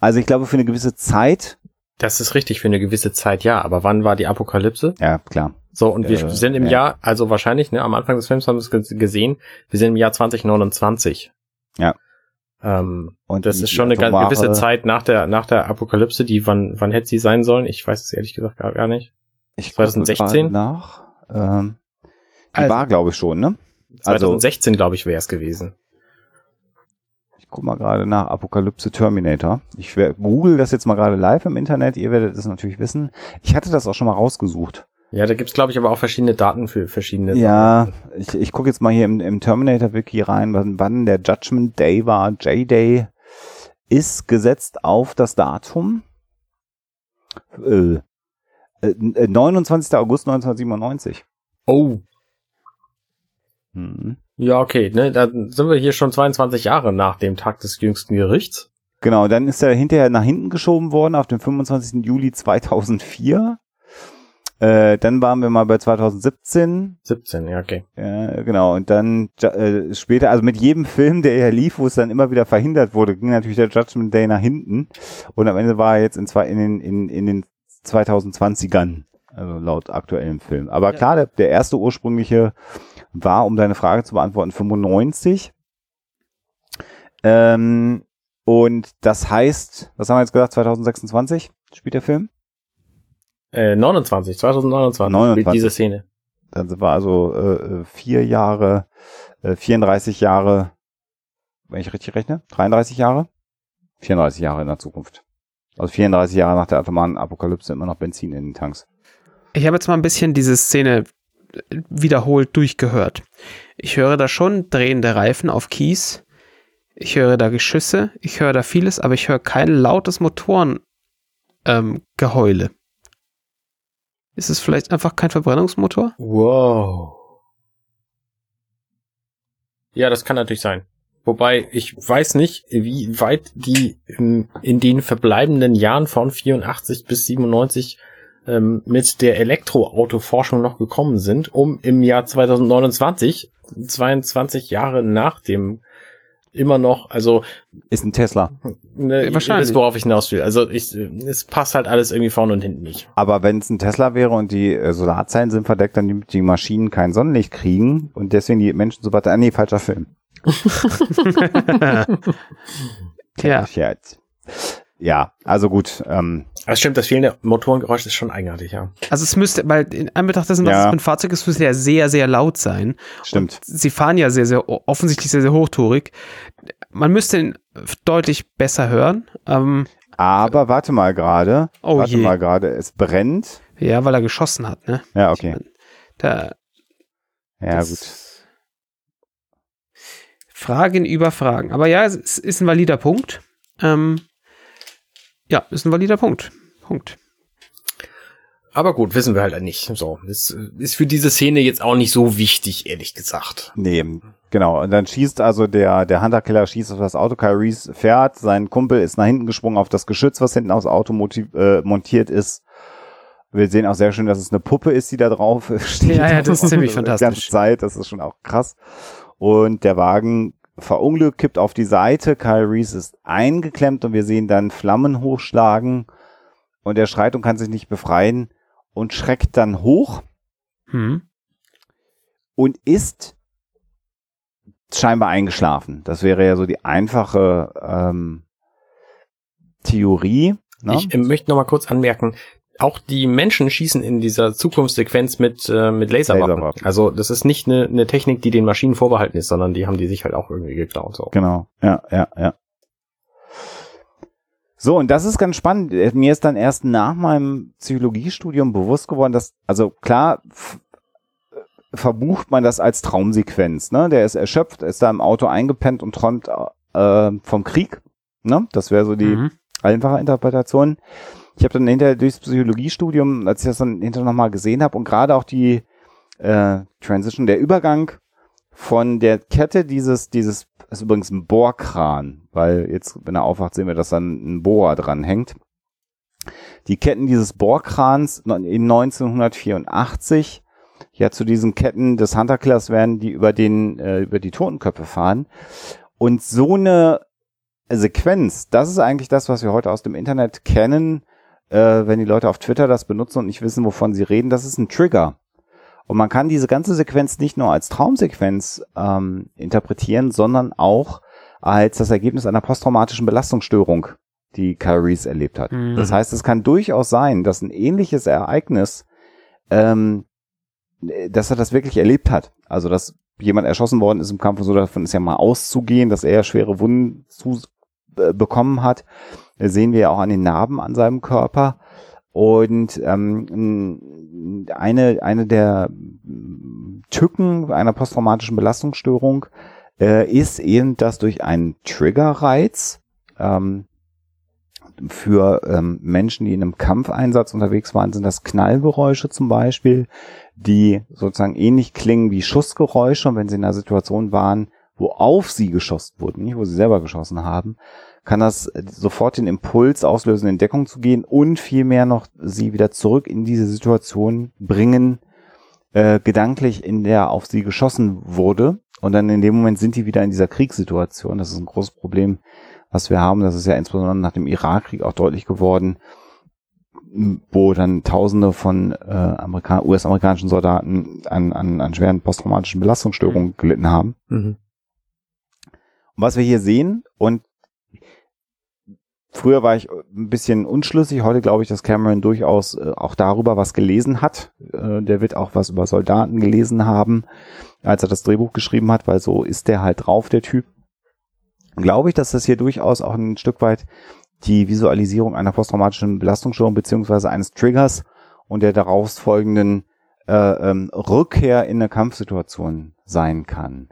Also ich glaube, für eine gewisse Zeit, Das ist richtig für eine gewisse Zeit, ja. Aber wann war die Apokalypse? ja klar, So, und wir Äh, sind im ja. Jahr, also wahrscheinlich, ne, am Anfang des Films haben wir es ge- gesehen, wir sind im Jahr 2029. Ja. Ähm, und das ist schon eine atomare- gewisse Zeit nach der, nach der Apokalypse, die, wann, wann hätte sie sein sollen? Ich weiß es ehrlich gesagt gar, gar nicht. Ich gucke 2016? gerade nach. Ähm, die Also- war, glaube ich, schon, ne? Also- 2016, glaube ich, wäre es gewesen. Ich guck mal gerade nach Apokalypse Terminator. Ich google das jetzt mal gerade live im Internet. Ihr werdet es natürlich wissen. Ich hatte das auch schon mal rausgesucht. Ja, da gibt's glaube ich, aber auch verschiedene Daten für verschiedene. Ja, ich, ich gucke jetzt mal hier im, im Terminator-Wiki rein, wann, wann der Judgment Day war. J-Day ist gesetzt auf das Datum äh, äh, 29. August 1997. Oh. Mhm. Ja, okay, ne, da sind wir hier schon 22 Jahre nach dem Tag des jüngsten Gerichts. Genau, dann ist er hinterher nach hinten geschoben worden auf den 25. Juli 2004. Äh, dann waren wir mal bei 2017. 17, ja, okay. Ja, genau. Und dann äh, später, also mit jedem Film, der ja lief, wo es dann immer wieder verhindert wurde, ging natürlich der Judgment Day nach hinten. Und am Ende war er jetzt in, zwei, in, den, in, in den 2020ern, also laut aktuellem Film. Aber Ja. klar, der, der erste ursprüngliche war, um deine Frage zu beantworten, 95. Ähm, und das heißt, was haben wir jetzt gesagt, 2026 spielt der Film? Äh, 29, 2029 29. spielt diese Szene. Dann sind wir also äh, äh, vier Jahre, äh, 34 Jahre, wenn ich richtig rechne, 33 Jahre? 34 Jahre in der Zukunft. Also 34 Jahre nach der atomaren Apokalypse immer noch Benzin in den Tanks. Ich habe jetzt mal ein bisschen diese Szene äh, wiederholt durchgehört. Ich höre da schon drehende Reifen auf Kies. Ich höre da Geschüsse. Ich höre da vieles, aber ich höre kein lautes Motorengeheule. Ähm. Ist es vielleicht einfach kein Verbrennungsmotor? Wow. Ja, das kann natürlich sein. Wobei, ich weiß nicht, wie weit die in, in den verbleibenden Jahren von 84 bis 97 ähm, mit der Elektroautoforschung noch gekommen sind, um im Jahr 2029, 22 Jahre nach dem immer noch, also Ist ein Tesla. ne, ihr Wahrscheinlich. wisst, worauf ich hinaus will. Also ich, es passt halt alles irgendwie vorne und hinten nicht. Aber wenn es ein Tesla wäre und die äh, Solarzellen sind verdeckt, dann die, die Maschinen kein Sonnenlicht kriegen und deswegen die Menschen so weiter. Ah, nee, falscher Film. [laughs] ja. Scherz. Ja, also gut. Ähm, Das stimmt, das fehlende Motorengeräusch ist schon eigenartig, ja. Also es müsste, weil in Anbetracht dessen, was Ja. es für ein Fahrzeug ist, müsste ja sehr, sehr laut sein. stimmt. Sie fahren ja sehr, sehr offensichtlich sehr, sehr hochtourig. Man müsste ihn deutlich besser hören. Ähm, Aber warte mal gerade. Oh warte je. mal gerade. Es brennt. ja, weil er geschossen hat, ne? Ja, Ich okay. mein, Da, Ja, gut. Fragen über Fragen. Aber ja, es ist ein valider Punkt. Ähm, ja, ist ein valider Punkt. Punkt. Aber gut, wissen wir halt nicht. So, das ist für diese Szene jetzt auch nicht so wichtig, ehrlich gesagt. Nee, genau. Und dann schießt also der, der Hunter-Killer schießt auf das Auto. Kyle Reese fährt. Sein Kumpel ist nach hinten gesprungen auf das Geschütz, was hinten aufs Auto äh, montiert ist. Wir sehen auch sehr schön, dass es eine Puppe ist, die da drauf [laughs] steht. Ja, ja, das ist ziemlich [laughs] Die ganze fantastisch. Zeit, das ist schon auch krass. Und der Wagen verunglückt, kippt auf die Seite. Kyle Reese ist eingeklemmt und wir sehen dann Flammen hochschlagen. Und er schreit und kann sich nicht befreien und schreckt dann hoch Hm. und ist scheinbar eingeschlafen. Das wäre ja so die einfache ähm, Theorie. Ne? Ich äh, möchte noch mal kurz anmerken, auch die Menschen schießen in dieser Zukunftssequenz mit, äh, mit Laserwaffen. Laserwaffen. Also das ist nicht eine, eine Technik, die den Maschinen vorbehalten ist, sondern die haben die sich halt auch irgendwie geklaut. So. Genau, ja, ja, ja. So, und das ist ganz spannend. Mir ist dann erst nach meinem Psychologiestudium bewusst geworden, dass, also klar, verbucht man das als Traumsequenz. Ne? Der ist erschöpft, ist da im Auto eingepennt und träumt äh, vom Krieg. Ne? Das wäre so die mhm. einfache Interpretation. Ich habe dann hinterher durchs Psychologiestudium, als ich das dann hinterher nochmal gesehen habe und gerade auch die äh, Transition, der Übergang von der Kette dieses, dieses, ist übrigens ein Bohrkran, weil jetzt, wenn er aufwacht, sehen wir, dass dann ein Bohrer dran hängt. Die Ketten dieses Bohrkrans in 1984 ja zu diesen Ketten des Hunter Killers werden, die über den, äh, über die Totenköpfe fahren. Und so eine Sequenz, das ist eigentlich das, was wir heute aus dem Internet kennen, äh, wenn die Leute auf Twitter das benutzen und nicht wissen, wovon sie reden, das ist ein Trigger. Und man kann diese ganze Sequenz nicht nur als Traumsequenz ähm, interpretieren, sondern auch als das Ergebnis einer posttraumatischen Belastungsstörung, die Kyle Reese erlebt hat. Mhm. Das heißt, es kann durchaus sein, dass ein ähnliches Ereignis, ähm, dass er das wirklich erlebt hat. Also, dass jemand erschossen worden ist im Kampf und so, davon ist ja mal auszugehen, dass er schwere Wunden zu, äh, bekommen hat. Das sehen wir ja auch an den Narben an seinem Körper. Und ähm, eine, eine der Tücken einer posttraumatischen Belastungsstörung äh, ist eben, dass durch einen Triggerreiz ähm, für ähm, Menschen, die in einem Kampfeinsatz unterwegs waren, sind das Knallgeräusche zum Beispiel, die sozusagen ähnlich klingen wie Schussgeräusche. Und wenn sie in einer Situation waren, wo auf sie geschossen wurde, nicht wo sie selber geschossen haben, kann das sofort den Impuls auslösen, in Deckung zu gehen und vielmehr noch sie wieder zurück in diese Situation bringen, äh, gedanklich in der auf sie geschossen wurde. Und dann in dem Moment sind die wieder in dieser Kriegssituation. Das ist ein großes Problem, was wir haben. Das ist ja insbesondere nach dem Irakkrieg auch deutlich geworden, wo dann Tausende von äh, Amerika US-amerikanischen Soldaten an, an, an schweren posttraumatischen Belastungsstörungen gelitten haben. Mhm. Und was wir hier sehen, und früher war ich ein bisschen unschlüssig, heute glaube ich, dass Cameron durchaus äh, auch darüber was gelesen hat. Äh, der wird auch was über Soldaten gelesen haben, als er das Drehbuch geschrieben hat, weil so ist der halt drauf, der Typ. Glaube ich, dass das hier durchaus auch ein Stück weit die Visualisierung einer posttraumatischen Belastungsstörung beziehungsweise eines Triggers und der daraus folgenden äh, ähm, Rückkehr in eine Kampfsituation sein kann.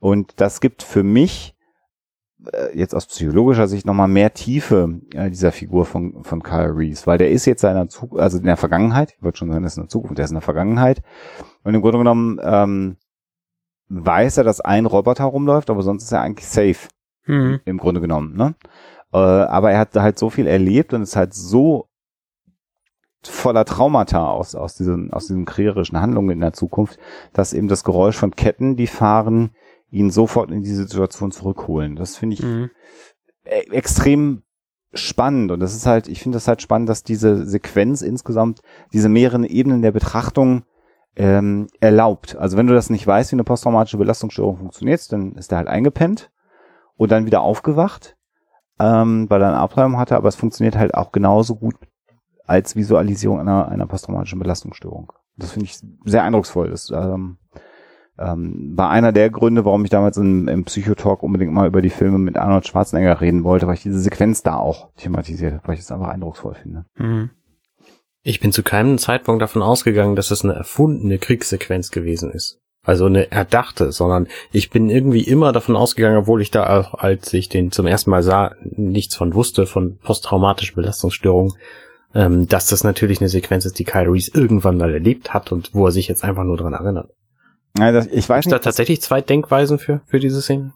Und das gibt für mich jetzt aus psychologischer Sicht nochmal mehr Tiefe äh, dieser Figur von, von Kyle Reese, weil der ist jetzt seiner Zukunft, also in der Vergangenheit, ich würde schon sagen, das ist in der Zukunft, der ist in der Vergangenheit. Und im Grunde genommen ähm, weiß er, dass ein Roboter rumläuft, aber sonst ist er eigentlich safe. Mhm. Im Grunde genommen, ne? Äh, aber er hat halt so viel erlebt und ist halt so voller Traumata aus, aus diesen, aus diesen kriegerischen Handlungen in der Zukunft, dass eben das Geräusch von Ketten, die fahren, ihn sofort in diese Situation zurückholen. Das finde ich mhm. e extrem spannend und das ist halt, ich finde das halt spannend, dass diese Sequenz insgesamt diese mehreren Ebenen der Betrachtung ähm, erlaubt. Also wenn du das nicht weißt, wie eine posttraumatische Belastungsstörung funktioniert, dann ist er halt eingepennt und dann wieder aufgewacht ähm, weil er eine Abtreibung hatte, aber es funktioniert halt auch genauso gut als Visualisierung einer, einer posttraumatischen Belastungsstörung. Das finde ich sehr eindrucksvoll. Das ähm, ähm, war einer der Gründe, warum ich damals im, im Psychotalk unbedingt mal über die Filme mit Arnold Schwarzenegger reden wollte, weil ich diese Sequenz da auch thematisiert habe, weil ich es einfach eindrucksvoll finde. Mhm. Ich bin zu keinem Zeitpunkt davon ausgegangen, dass es eine erfundene Kriegssequenz gewesen ist also eine erdachte, sondern ich bin irgendwie immer davon ausgegangen, obwohl ich da auch, als ich den zum ersten Mal sah, nichts von wusste, von posttraumatischen Belastungsstörungen, ähm, dass das natürlich eine Sequenz ist, die Kyle Reese irgendwann mal erlebt hat und wo er sich jetzt einfach nur dran erinnert. Ja, das, ich weiß Gibt da tatsächlich zwei Denkweisen für, für diese Szene?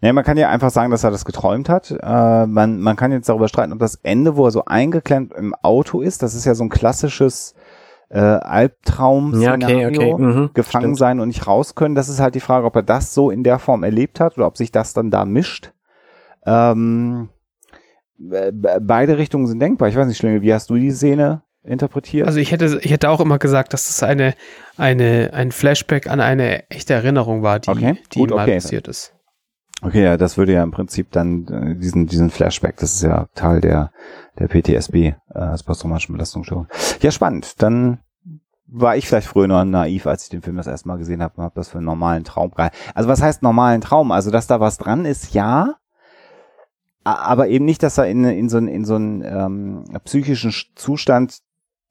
Nee, man kann ja einfach sagen, dass er das geträumt hat. Äh, man, man kann jetzt darüber streiten, ob das Ende, wo er so eingeklemmt im Auto ist, das ist ja so ein klassisches äh, Albtraum ja, okay, okay. Mhm, gefangen stimmt. sein und nicht raus können. Das ist halt die Frage, ob er das so in der Form erlebt hat oder ob sich das dann da mischt. Ähm, beide Richtungen sind denkbar. Ich weiß nicht, Schlinge, wie hast du die Szene interpretiert? Also ich hätte, ich hätte auch immer gesagt, dass es eine, eine, ein Flashback an eine echte Erinnerung war, die, okay, die gut, mal okay. passiert ist. Okay, ja, das würde ja im Prinzip dann äh, diesen, diesen Flashback, das ist ja Teil der, der PTSB, äh, als posttraumatischen Belastungsstörung. Ja, spannend. Dann war ich vielleicht früher noch naiv, als ich den Film das erste Mal gesehen habe und habe das für einen normalen Traum gehalten. Also was heißt normalen Traum? Also, dass da was dran ist, ja. aber eben nicht, dass er in, in so einen in so einen ähm, psychischen Zustand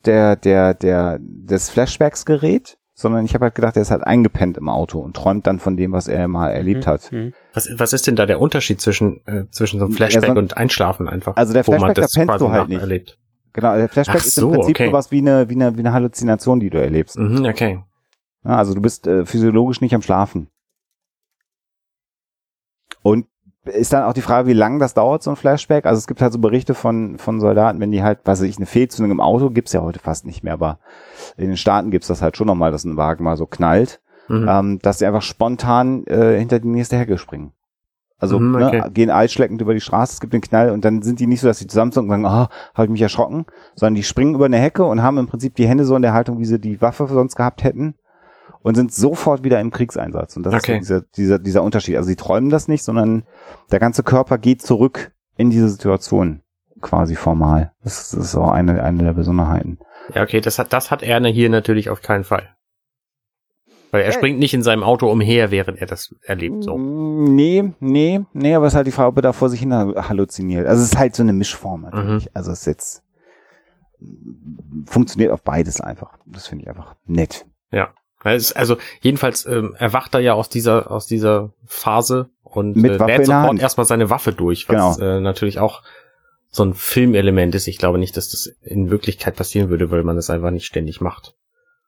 der der der des Flashbacks gerät, sondern ich habe halt gedacht, er ist halt eingepennt im Auto und träumt dann von dem, was er mal erlebt Mhm. hat. Mhm. Was, was ist denn da der Unterschied zwischen, äh, zwischen so einem Flashback Ja, so- und Einschlafen einfach? Also der Flashback, da das pennst du halt nicht. nacherlebt? Genau, der Flashback Ach ist so, im Prinzip okay. sowas wie eine wie eine wie eine Halluzination, die du erlebst. Mhm, okay. Ja, also du bist äh, physiologisch nicht am Schlafen. Und ist dann auch die Frage, wie lang das dauert, so ein Flashback. Also es gibt halt so Berichte von, von Soldaten, wenn die halt, was weiß ich, eine Fehlzündung im Auto gibt's ja heute fast nicht mehr, aber in den Staaten gibt's das halt schon nochmal, dass ein Wagen mal so knallt, Mhm. ähm, dass sie einfach spontan äh, hinter die nächste Hecke springen. Also Mhm, okay. ne, gehen eisschleckend über die Straße, es gibt den Knall und dann sind die nicht so, dass sie zusammenzucken und sagen, ah, habe ich mich erschrocken, sondern die springen über eine Hecke und haben im Prinzip die Hände so in der Haltung, wie sie die Waffe sonst gehabt hätten und sind sofort wieder im Kriegseinsatz. Und das Okay. ist so dieser, dieser, dieser Unterschied. Also sie träumen das nicht, sondern der ganze Körper geht zurück in diese Situation quasi formal. Das, das ist auch eine, eine der Besonderheiten. Ja, okay, das hat, das hat er hier natürlich auf keinen Fall. Weil er Äh. springt nicht in seinem Auto umher, während er das erlebt, so. Mm, Nee, nee, nee, aber es ist halt die Frage, ob er da vor sich hin halluziniert. Also es ist halt so eine Mischform natürlich. Mhm. Also es ist jetzt funktioniert auf beides einfach. Das finde ich einfach nett. Es- Also jedenfalls ähm, erwacht er ja aus dieser aus dieser Phase und Mit äh, Waffe lädt sofort erstmal seine Waffe durch, was äh, natürlich auch so ein Filmelement ist. Ich glaube nicht, dass das in Wirklichkeit passieren würde, weil man das einfach nicht ständig macht.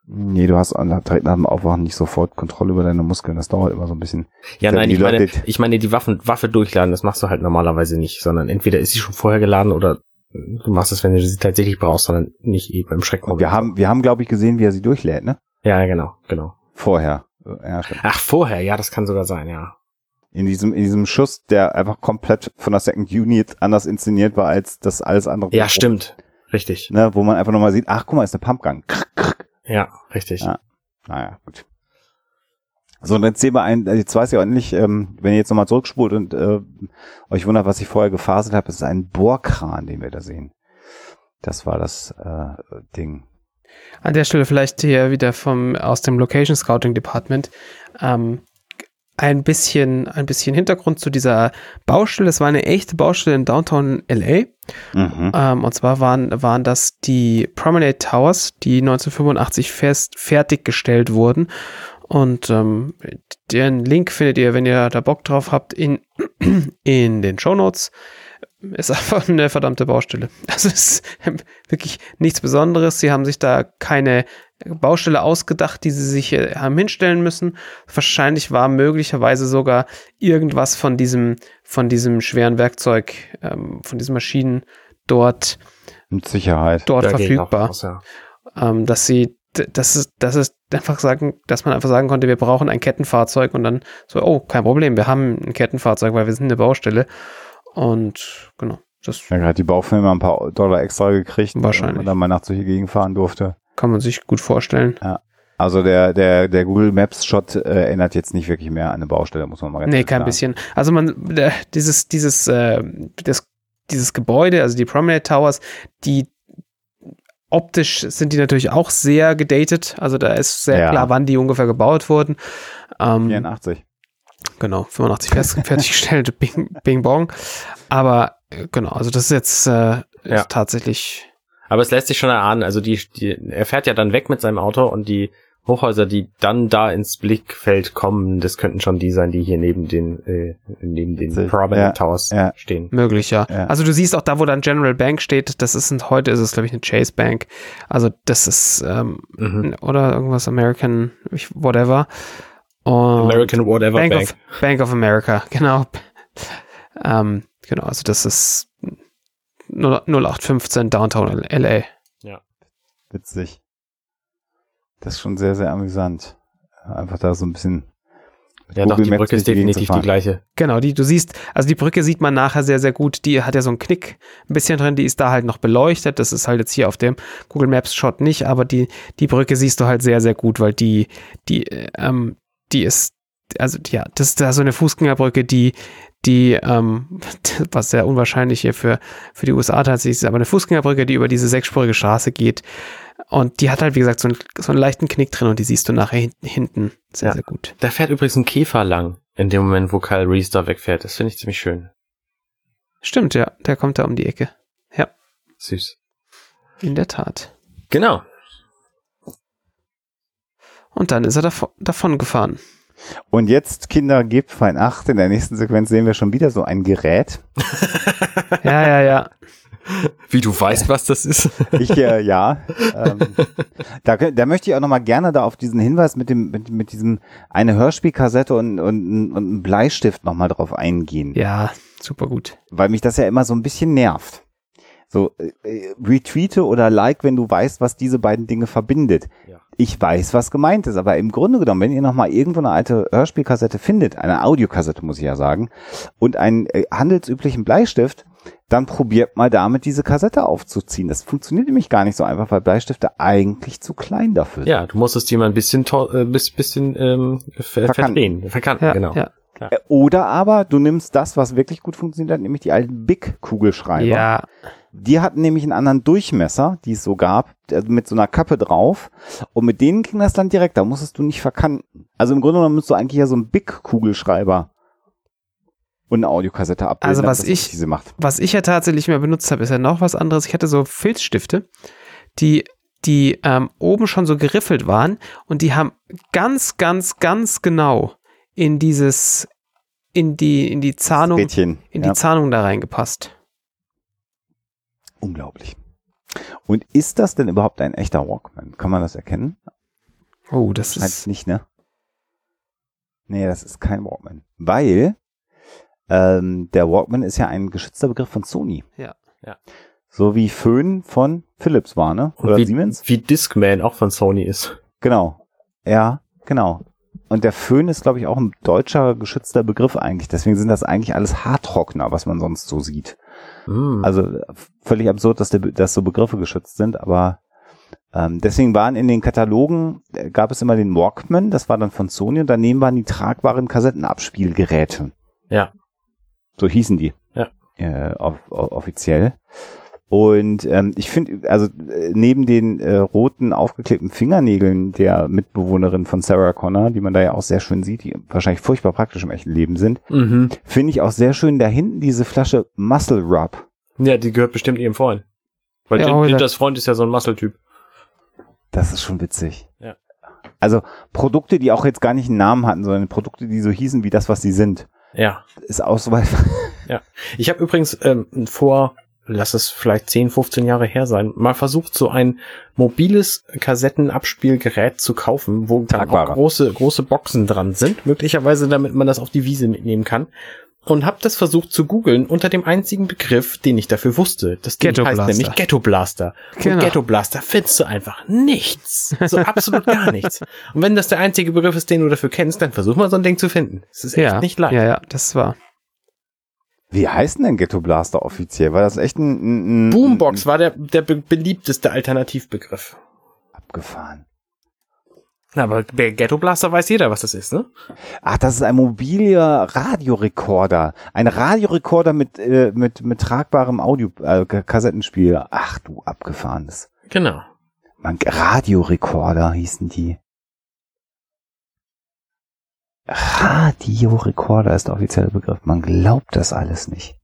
Nee, du hast an- direkt nach dem Aufwachen nicht sofort Kontrolle über deine Muskeln. Das dauert immer so ein bisschen. Ja, nein, ich meine, ich meine, die Waffen, Waffe durchladen, das machst du halt normalerweise nicht, sondern entweder ist sie schon vorher geladen oder du machst es, wenn du sie tatsächlich brauchst, sondern nicht eben im Schrecken. Wir haben, wir haben, glaube ich, gesehen, wie er sie durchlädt, ne? Ja, genau, genau. Vorher. Ja. Ach, vorher, ja, das kann sogar sein, ja. In diesem, in diesem Schuss, der einfach komplett von der Second Unit anders inszeniert war als das alles andere. Ja, stimmt. Richtig. Ne, wo man einfach nochmal sieht, ach, guck mal, ist eine Pumpgun. Ja, richtig. Ja. Naja, gut. So, und jetzt sehen wir ein, äh, jetzt weiß ich auch nicht, ähm, wenn ihr jetzt nochmal zurückspult und äh, euch wundert, was ich vorher gefaselt habe, es ist ein Bohrkran, den wir da sehen. Das war das äh, Ding. An der Stelle vielleicht hier wieder vom aus dem Location Scouting Department ähm, ein bisschen ein bisschen Hintergrund zu dieser Baustelle. Es war eine echte Baustelle in Downtown LA. Mhm. Ähm, und zwar waren waren das die Promenade Towers, die 1985 fest fertiggestellt wurden. Und ähm, den Link findet ihr, wenn ihr da Bock drauf habt, in, [clears throat] in den Show Notes. Ist einfach [laughs] eine verdammte Baustelle. Also es ist wirklich nichts Besonderes. Sie haben sich da keine Baustelle ausgedacht, die sie sich äh, haben hinstellen müssen. Wahrscheinlich war möglicherweise sogar irgendwas von diesem, von diesem schweren Werkzeug, ähm, von diesen Maschinen dort, Mit Sicherheit. dort Da verfügbar raus, ja. ähm, dass sie, d- das ist, das ist einfach sagen, dass man einfach sagen konnte, wir brauchen ein Kettenfahrzeug und dann so, oh, kein Problem, wir haben ein Kettenfahrzeug, weil wir sind eine Baustelle. Und genau, das Ja, gerade die Baufirma ein paar Dollar extra gekriegt, Wahrscheinlich. wenn man dann mal nachts durch die Gegend fahren durfte. kann man sich gut vorstellen. Also der, der, der Google Maps Shot äh, erinnert jetzt nicht wirklich mehr an eine Baustelle, muss man mal ganz Nee, kein sagen. bisschen. Also man, der, dieses, dieses, äh, das, dieses Gebäude, also die Promenade Towers, die optisch sind die natürlich auch sehr gedatet. Also da ist sehr Ja. klar, wann die ungefähr gebaut wurden. Ähm, 84. Genau, 85 fest, [laughs] fertiggestellt, Bing, Bing Bong. Aber äh, genau, also das ist jetzt äh, Ja. ist tatsächlich. Aber es lässt sich schon erahnen, also die, die, er fährt ja dann weg mit seinem Auto und die Hochhäuser, die dann da ins Blickfeld kommen, das könnten schon die sein, die hier neben den, äh, neben den. Promenade Ja, Towers ja. stehen. Möglich, ja. Ja. Also du siehst auch da, wo dann General Bank steht, das ist ein, heute ist es, glaube ich, eine Chase Bank. Also das ist, ähm, Mhm. oder irgendwas American, whatever. Und American Whatever Bank, Bank. Of, Bank of America, [laughs] genau. ähm, genau, also das ist 0- 0815 Downtown LA. Witzig. Das ist schon sehr, sehr amüsant. Einfach da so ein bisschen. Ja, doch, Google die Maps Brücke ist definitiv die gleiche. Genau, die, du siehst, also die Brücke sieht man nachher sehr, sehr gut. Die hat ja so einen Knick ein bisschen drin, die ist da halt noch beleuchtet. Das ist halt jetzt hier auf dem Google Maps Shot nicht, aber die, die Brücke siehst du halt sehr, sehr gut, weil die, die, äh, ähm, die ist, also ja, das ist da so eine Fußgängerbrücke, die, die, ähm, [laughs] was sehr unwahrscheinlich hier für, für die USA tatsächlich ist, aber eine Fußgängerbrücke, die über diese sechsspurige Straße geht. Und die hat halt, wie gesagt, so einen, so einen leichten Knick drin und die siehst du nachher hin- hinten sehr, Ja. sehr gut. Da fährt übrigens ein Käfer lang, in dem Moment, wo Kyle Reese da wegfährt. Das finde ich ziemlich schön. Stimmt, ja. Der kommt da um die Ecke. Ja, Süß. in der Tat. Genau. Und dann ist er davon, davon gefahren. Und jetzt, Kinder, gebt fein Acht. In der nächsten Sequenz sehen wir schon wieder so ein Gerät. [laughs] Ja, ja, ja. Wie du weißt, was das ist. Ich, äh, [laughs] ja. Ähm, da, da möchte ich auch nochmal gerne da auf diesen Hinweis mit dem, mit, mit diesem eine Hörspielkassette und, und, und einem Bleistift nochmal drauf eingehen. Ja, super gut. Weil mich das ja immer so ein bisschen nervt. So, äh, äh, retweete oder like, wenn du weißt, was diese beiden Dinge verbindet. Ja. Ich weiß, was gemeint ist, aber im Grunde genommen, wenn ihr nochmal irgendwo eine alte Hörspielkassette findet, eine Audiokassette muss ich ja sagen, und einen äh, handelsüblichen Bleistift, dann probiert mal damit diese Kassette aufzuziehen. Das funktioniert nämlich gar nicht so einfach, weil Bleistifte eigentlich zu klein dafür sind. Ja, du musstest die mal ein bisschen, to- äh, bis, bisschen ähm, ver Verkanten. verdrehen. Verkanten, Ja, genau. ja. Äh, Oder aber du nimmst das, was wirklich gut funktioniert hat, nämlich die alten Big-Kugelschreiber. Ja, Die hatten nämlich einen anderen Durchmesser, die es so gab, mit so einer Kappe drauf. Und mit denen ging das dann direkt, da musstest du nicht verkanten. Also im Grunde genommen müsstest du eigentlich ja so einen Big-Kugelschreiber und eine Audiokassette abbilden. Also was ich- diese macht. was ich ja tatsächlich mehr benutzt habe, ist ja noch was anderes. Ich hatte so Filzstifte, die, die ähm, oben schon so geriffelt waren und die haben ganz, ganz, ganz genau in dieses, in die, in die Zahnung, Rädchen. in ja, die Zahnung da reingepasst. Unglaublich. Und ist das denn überhaupt ein echter Walkman? Kann man das erkennen? Oh, das ist, nicht, ne? Nee, das ist kein Walkman. Weil ähm, der Walkman ist ja ein geschützter Begriff von Sony. Ja. Ja. So wie Föhn von Philips war, ne? Und Oder wie, Siemens? wie Discman auch von Sony ist. Genau. Ja, genau. Und der Föhn ist, glaube ich, auch ein deutscher geschützter Begriff eigentlich. Deswegen sind das eigentlich alles Haartrockner, was man sonst so sieht. Mm. Also völlig absurd, dass, der, dass so Begriffe geschützt sind, aber ähm, deswegen waren in den Katalogen, äh, gab es immer den Walkman, das war dann von Sony und daneben waren die tragbaren Kassettenabspielgeräte. Ja. So hießen die. Ja. Äh, off- offiziell. Und ähm, ich finde, also äh, neben den äh, roten aufgeklebten Fingernägeln der Mitbewohnerin von Sarah Connor, die man da ja auch sehr schön sieht, die wahrscheinlich furchtbar praktisch im echten Leben sind, mhm. finde ich auch sehr schön da hinten diese Flasche Muscle Rub. Ja, die gehört bestimmt ihrem Freund. Weil Ja, ja, oder- das Freund ist ja so ein Muscle-Typ. Das ist schon witzig. Ja. Also Produkte, die auch jetzt gar nicht einen Namen hatten, sondern Produkte, die so hießen wie das, was sie sind, Ja. ist auch so weit. Ich habe übrigens ähm, vor, lass es vielleicht 10, 15 Jahre her sein, mal versucht, so ein mobiles Kassettenabspielgerät zu kaufen, wo auch große, große Boxen dran sind, möglicherweise damit man das auf die Wiese mitnehmen kann. Und habe das versucht zu googeln unter dem einzigen Begriff, den ich dafür wusste. Das Ding Ghetto heißt Blaster. nämlich Ghetto Blaster. Genau. Und Ghetto Blaster findest du einfach nichts. So absolut gar nichts. Und wenn das der einzige Begriff ist, den du dafür kennst, dann versuch mal so ein Ding zu finden. Es ist echt ja, nicht leicht. ja, ja, das war. Wie heißt denn Ghetto Blaster offiziell? War das echt ein, ein, ein Boombox war der, der be beliebteste Alternativbegriff. abgefahren? Na, aber Ghetto Blaster weiß jeder, was das ist, ne? Ach, das ist ein mobiler Radiorekorder. Ein Radiorekorder mit, äh, mit, mit tragbarem Audio, äh, Kassettenspiel. Ach du abgefahrenes. Genau. Man, Radiorekorder hießen die. Radiorekorder ist der offizielle Begriff. Man glaubt das alles nicht.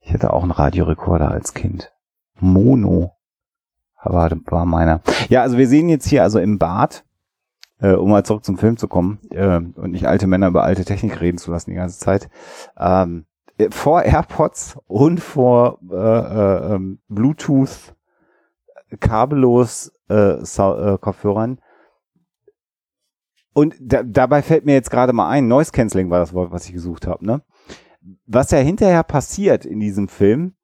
Ich hatte auch einen Radiorekorder als Kind. Mono. Aber war meiner. Ja, also wir sehen jetzt hier also im Bad, äh, um mal zurück zum Film zu kommen äh, und nicht alte Männer über alte Technik reden zu lassen die ganze Zeit. Ähm, äh, vor AirPods und vor äh, äh, ähm, Bluetooth kabellos äh, äh, Kopfhörern. Und da, dabei fällt mir jetzt gerade mal ein, Noise Cancelling war das Wort, was ich gesucht habe, ne? Was ja hinterher passiert in diesem Film,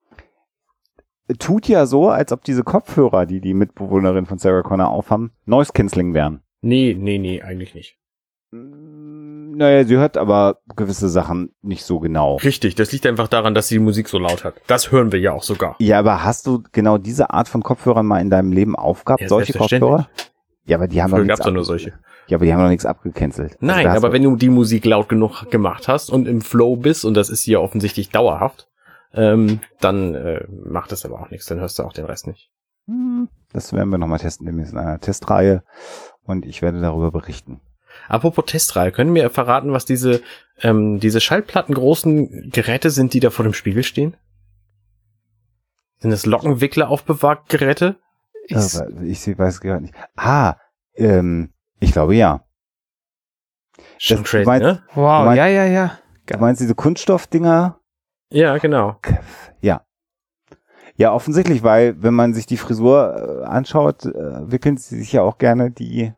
tut ja so, als ob diese Kopfhörer, die die Mitbewohnerin von Sarah Connor aufhaben, Noise Cancelling wären. Nee, nee, nee, eigentlich nicht. Mm, Naja, sie hört aber gewisse Sachen nicht so genau. Richtig, das liegt einfach daran, dass sie die Musik so laut hat. Das hören wir ja auch sogar. Ja, aber hast du genau diese Art von Kopfhörern mal in deinem Leben aufgehabt? Ja, solche. Kopfhörer? Ja, aber die haben doch Früher nichts gab's ja nur solche. Ja, aber die haben doch nichts abgecancelt. Also Nein, hast aber wenn du die Musik laut genug gemacht hast und im Flow bist, und das ist hier offensichtlich dauerhaft, ähm, dann äh, macht das aber auch nichts, dann hörst du auch den Rest nicht. Hm, Das werden wir nochmal testen, demnächst in einer Testreihe und ich werde darüber berichten. Apropos Testreihe, können wir verraten, was diese, ähm, diese schallplattengroßen Geräte sind, die da vor dem Spiegel stehen? Sind das Lockenwickler-Aufbewahrgeräte? Ich, Äh, ich seh- weiß gar nicht. Ah, ähm, ich glaube ja. Schon Das- crazy, meinst- ne? wow, meinst- ja, ja, ja. Du meinst diese Kunststoffdinger? Ja, genau. Ja. Ja, offensichtlich, weil wenn man sich die Frisur äh, anschaut, äh, wickeln sie sich ja auch gerne die,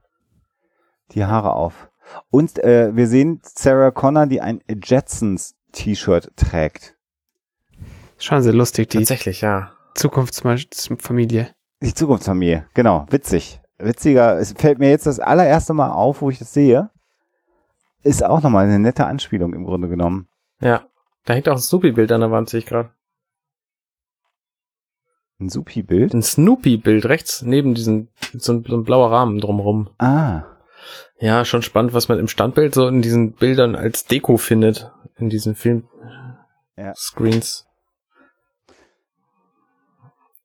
die Haare auf. Und äh, wir sehen Sarah Connor, die ein Jetsons T-Shirt trägt. Schon sehr lustig, die Tatsächlich, ja. Zukunftsfamilie. Die Zukunftsfamilie, genau, witzig. Witziger, es fällt mir jetzt das allererste Mal auf, wo ich das sehe. Ist auch nochmal eine nette Anspielung im Grunde genommen. Ja. Da hängt auch ein Snoopy-Bild an der Wand, sehe ich gerade. Ein Supi-Bild. Ein Snoopy-Bild rechts neben diesem, so ein, so ein blauer Rahmen drumherum. Ah, Ja, schon spannend, was man im Standbild so in diesen Bildern als Deko findet. In diesen Film Ja.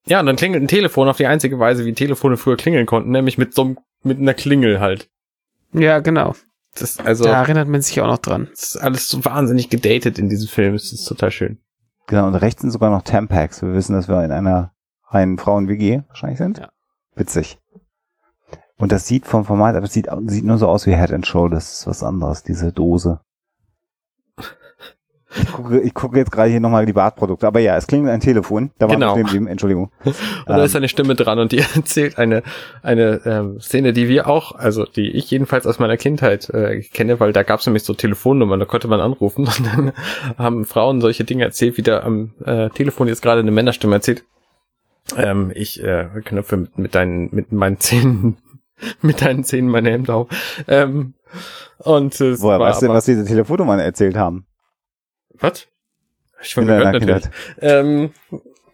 Ja, und dann klingelt ein Telefon auf die einzige Weise, wie Telefone früher klingeln konnten, nämlich mit so einem, mit einer Klingel halt. Ja, genau. Das also, Da erinnert man sich auch noch dran. das ist alles so wahnsinnig gedatet in diesem Film. Es ist total schön. genau. Und rechts sind sogar noch Tampax. Wir wissen, dass wir in einer reinen Frauen-WG wahrscheinlich sind. Ja. Witzig. Und das sieht vom Format, aber es sieht, sieht nur so aus wie Head and Shoulders. Das ist was anderes, diese Dose. Ich gucke, ich gucke jetzt gerade hier nochmal die Bartprodukte. Aber ja, es klingt ein Telefon. Da war Genau. stehen geblieben. Entschuldigung. [laughs] Und da Ähm. ist eine Stimme dran und die [laughs] erzählt eine, eine ähm, Szene, die wir auch, also die ich jedenfalls aus meiner Kindheit äh, kenne, weil da gab es nämlich so Telefonnummern, da konnte man anrufen [laughs] und dann haben Frauen solche Dinge erzählt, wie da am äh, Telefon jetzt gerade eine Männerstimme erzählt. Ähm, ich äh, knöpfe mit, mit deinen, mit meinen Zähnen, mit deinen Zähnen meine Hemd auf. Ähm, und äh, Woher weißt du denn, was diese Telefonnummern erzählt haben? Was? Ich war gehört natürlich. Ähm,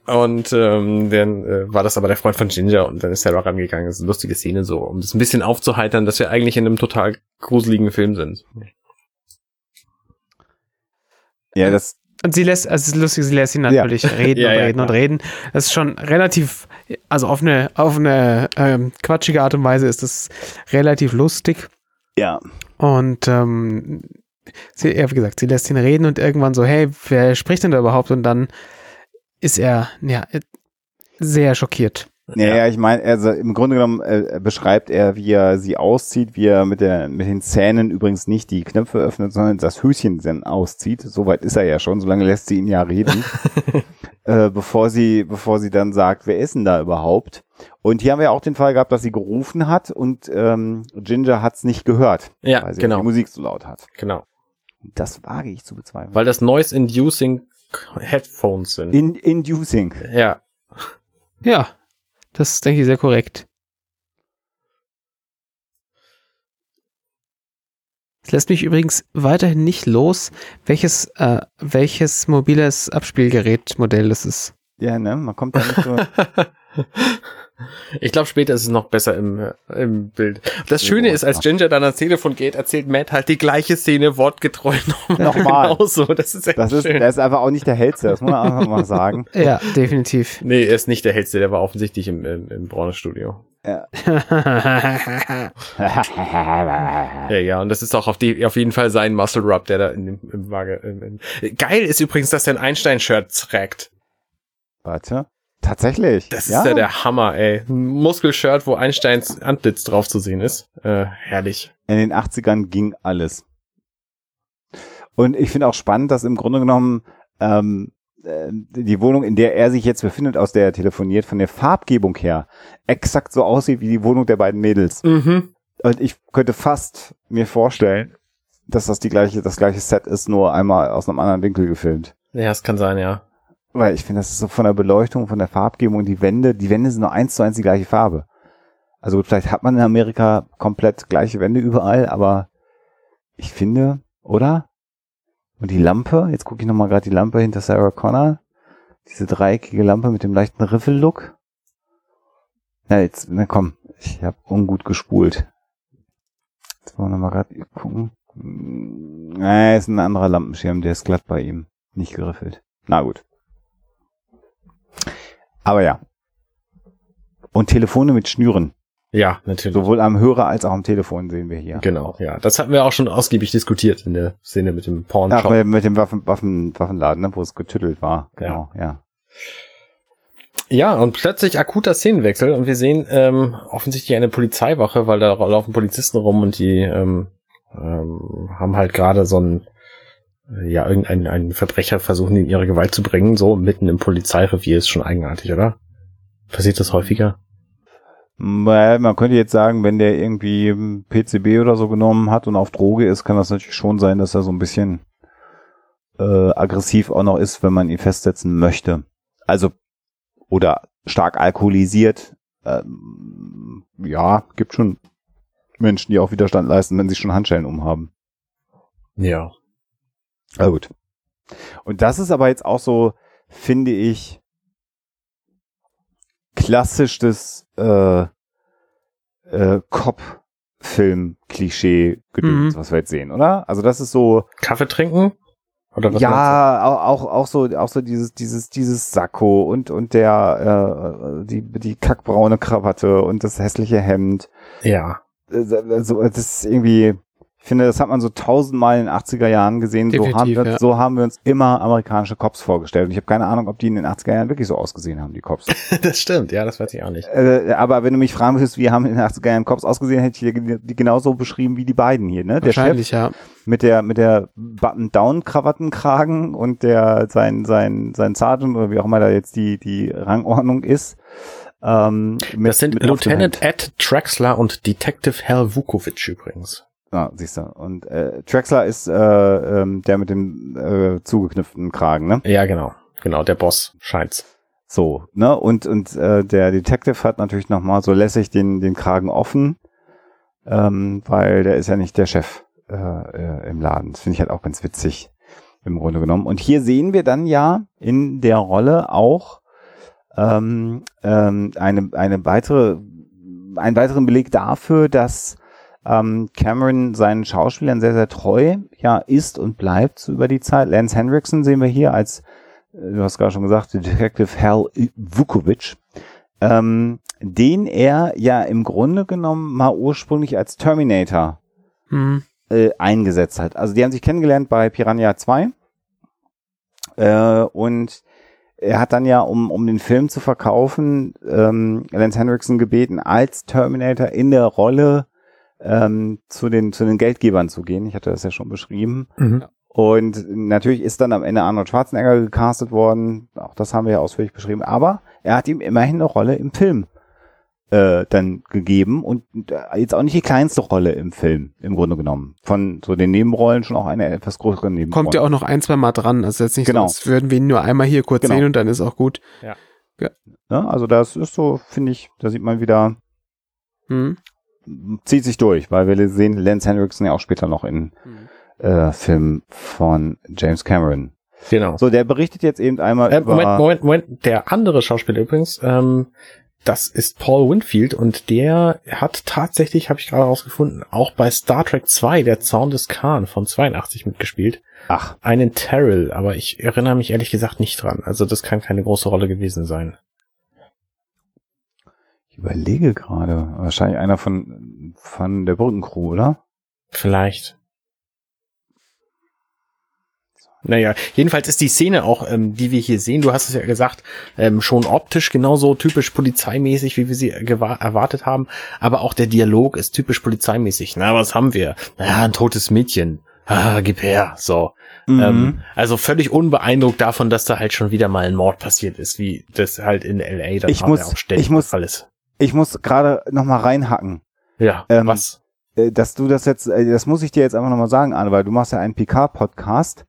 und ähm, dann äh, war das aber der Freund von Ginger und dann ist Sarah rangegangen. Das ist eine lustige Szene so, um das ein bisschen aufzuheitern, dass wir eigentlich in einem total gruseligen Film sind. Ja, das, Und sie lässt, also es ist lustig, sie lässt ihn natürlich reden [laughs] Ja, und ja, reden und klar. reden. Das ist schon relativ, also auf eine, auf eine ähm, quatschige Art und Weise ist das relativ lustig. ja. Und ähm, sie, ja, wie gesagt, sie lässt ihn reden und irgendwann so, hey, wer spricht denn da überhaupt? Und dann ist er, ja, sehr schockiert. Ja, ja, ich meine, also im Grunde genommen äh, beschreibt er, wie er sie auszieht, wie er mit, der, mit den Zähnen übrigens nicht die Knöpfe öffnet, sondern das Höschen dann auszieht. Soweit ist er ja schon, solange lässt sie ihn ja reden, [laughs] äh, bevor sie, bevor sie dann sagt, wer ist denn da überhaupt? Und hier haben wir auch den Fall gehabt, dass sie gerufen hat und ähm, Ginger hat's nicht gehört, Ja, weil sie genau, die Musik so laut hat. genau. Das wage ich zu bezweifeln. Weil das Noise-Inducing Headphones sind. In, inducing. ja. Ja, das ist, denke ich, sehr korrekt. Es lässt mich übrigens weiterhin nicht los, welches, äh, welches mobiles Abspielgerätmodell das ist. Ja, ne, man kommt da nicht so. [laughs] Ich glaube, später ist es noch besser im, im Bild. Das Schöne ist, als Ginger dann ans Telefon geht, erzählt Matt halt die gleiche Szene wortgetreu [laughs] nochmal. Nochmal. Genauso. Das ist echt Das ist, schön. der ist einfach auch nicht der hellste, das muss man einfach mal sagen. [laughs] Ja, definitiv. Nee, er ist nicht der hellste, der war offensichtlich im, im, im Braune-Studio. [laughs] Ja, ja, und das ist auch auf, die, auf jeden Fall sein Muscle Rub, der da in dem im Waage. Im, im. Geil ist übrigens, dass er ein Einstein-Shirt trägt. Warte. Tatsächlich. Das ja? ist ja der Hammer, ey. Ein Muskelshirt, wo Einsteins Antlitz drauf zu sehen ist. Äh, herrlich. In den 80ern ging alles. Und ich finde auch spannend, dass im Grunde genommen ähm, äh, die Wohnung, in der er sich jetzt befindet, aus der er telefoniert, von der Farbgebung her exakt so aussieht wie die Wohnung der beiden Mädels. Mhm. Und ich könnte fast mir vorstellen, dass das die gleiche, das gleiche Set ist, nur einmal aus einem anderen Winkel gefilmt. Ja, es kann sein, ja. Weil ich finde, das ist so von der Beleuchtung, von der Farbgebung, die Wände, die Wände sind nur eins zu eins die gleiche Farbe. Also gut, vielleicht hat man in Amerika komplett gleiche Wände überall, aber ich finde, oder? Und die Lampe, jetzt gucke ich nochmal gerade die Lampe hinter Sarah Connor. Diese dreieckige Lampe mit dem leichten Riffellook. Na jetzt, na komm, ich habe ungut gespult. Jetzt wollen wir nochmal gerade gucken. Hm, Na, ist ein anderer Lampenschirm, der ist glatt bei ihm. Nicht geriffelt. Na gut. Aber ja. Und Telefone mit Schnüren. Ja, natürlich. Sowohl am Hörer als auch am Telefon sehen wir hier. Genau, ja. Das hatten wir auch schon ausgiebig diskutiert in der Szene mit dem Ach, Porn-Shop. mit, dem Waffen, Waffen, Waffenladen, ne, wo es getüttelt war. Genau, ja. Ja, und plötzlich akuter Szenenwechsel und wir sehen ähm, offensichtlich eine Polizeiwache, weil da laufen Polizisten rum und die ähm, ähm, haben halt gerade so ein äh, ja, irgendeinen einen Verbrecher versuchen in ihre Gewalt zu bringen, so mitten im Polizeirevier ist schon eigenartig, oder? Passiert das häufiger? Weil man könnte jetzt sagen, wenn der irgendwie PCB oder so genommen hat und auf Droge ist, kann das natürlich schon sein, dass er so ein bisschen äh, aggressiv auch noch ist, wenn man ihn festsetzen möchte. Also oder stark alkoholisiert. Ähm, ja, gibt schon Menschen, die auch Widerstand leisten, wenn sie schon Handschellen umhaben. Ja. Na gut. Und das ist aber jetzt auch so, finde ich, klassisch das äh, äh, Cop-Film-Klischee-Gedöns, Mhm. was wir jetzt sehen, oder? Also das ist so, Kaffee trinken? Oder was ja, au- auch auch so auch so dieses dieses dieses Sakko und und der äh, die die kackbraune Krawatte und das hässliche Hemd. Ja. Äh, so das ist irgendwie ich finde, das hat man so tausendmal in den 80er Jahren gesehen. So haben, wir, ja. so haben wir uns immer amerikanische Cops vorgestellt. Und ich habe keine Ahnung, ob die in den 80er Jahren wirklich so ausgesehen haben, die Cops. [laughs] das stimmt, ja, das weiß ich auch nicht. Äh, aber wenn du mich fragen würdest, wie haben in den 80er Jahren Cops ausgesehen, hätte ich die, die genauso beschrieben wie die beiden hier, ne? Der Chef Wahrscheinlich, ja. mit der mit der Button-Down-Krawattenkragen und der sein sein sein Sergeant oder wie auch immer da jetzt die die Rangordnung ist. Ähm, mit, Das sind Lieutenant. Ed Traxler und Detective Hal Vukovic übrigens. Ja, siehst du. Und äh, Traxler ist äh, ähm, der mit dem äh, zugeknüpften Kragen, ne? Ja, genau. Genau, der Boss scheint's. So, ne? Und und äh, der Detective hat natürlich noch mal so lässig den den Kragen offen, ähm, weil der ist ja nicht der Chef äh, äh, im Laden. Das finde ich halt auch ganz witzig im Grunde genommen. Und hier sehen wir dann ja in der Rolle auch ähm, ähm, eine eine weitere einen weiteren Beleg dafür, dass ähm, Cameron seinen Schauspielern sehr sehr treu ja ist und bleibt so über die Zeit. Lance Hendrickson sehen wir hier als äh, du hast gerade schon gesagt, Detective Hal Vukovic, ähm, den er ja im Grunde genommen mal ursprünglich als Terminator Hm. äh, eingesetzt hat. Also die haben sich kennengelernt bei Piranha 2 äh, und er hat dann ja, um, um den Film zu verkaufen, ähm, Lance Henriksen gebeten, als Terminator in der Rolle ähm, zu, den, zu den Geldgebern zu gehen. Ich hatte das ja schon beschrieben. Mhm. Und natürlich ist dann am Ende Arnold Schwarzenegger gecastet worden. Auch das haben wir ja ausführlich beschrieben. Aber er hat ihm immerhin eine Rolle im Film äh, dann gegeben und äh, jetzt auch nicht die kleinste Rolle im Film, im Grunde genommen. Von so den Nebenrollen schon auch eine etwas größere Nebenrolle. Kommt ja auch noch ein, zwei Mal dran. Also jetzt nicht Genau. so, als würden wir ihn nur einmal hier kurz Genau. sehen und dann ist auch gut. Ne? Also das ist so, finde ich, da sieht man wieder, Hm. Zieht sich durch, weil wir sehen Lance Henriksen ja auch später noch in Hm. äh, Filmen von James Cameron. Genau. So, der berichtet jetzt eben einmal Äh, über... Moment, Moment, Moment. Der andere Schauspieler übrigens, ähm, das ist Paul Winfield und der hat tatsächlich, habe ich gerade rausgefunden, auch bei Star Trek 2, der Zaun des Khan von 82 mitgespielt. Ach, Einen Terrell, aber ich erinnere mich ehrlich gesagt nicht dran. Also das kann keine große Rolle gewesen sein. Ich überlege gerade. Wahrscheinlich einer von, von der Brückencrew, oder? Vielleicht. Naja, jedenfalls ist die Szene auch, ähm, die wir hier sehen, du hast es ja gesagt, ähm, schon optisch genauso typisch polizeimäßig, wie wir sie erwartet haben. Aber auch der Dialog ist typisch polizeimäßig. Na, was haben wir? Na, ein totes Mädchen. Ah, gib her. So. Mhm. Ähm, also völlig unbeeindruckt davon, dass da halt schon wieder mal ein Mord passiert ist, wie das halt in L.A. dann Ich muss- auch ständig ich muss- alles. Ich muss gerade noch mal reinhacken. Ja, ähm, was? äh, dass du das jetzt, äh, das muss ich dir jetzt einfach nochmal sagen, Arne, weil du machst ja einen PK-Podcast.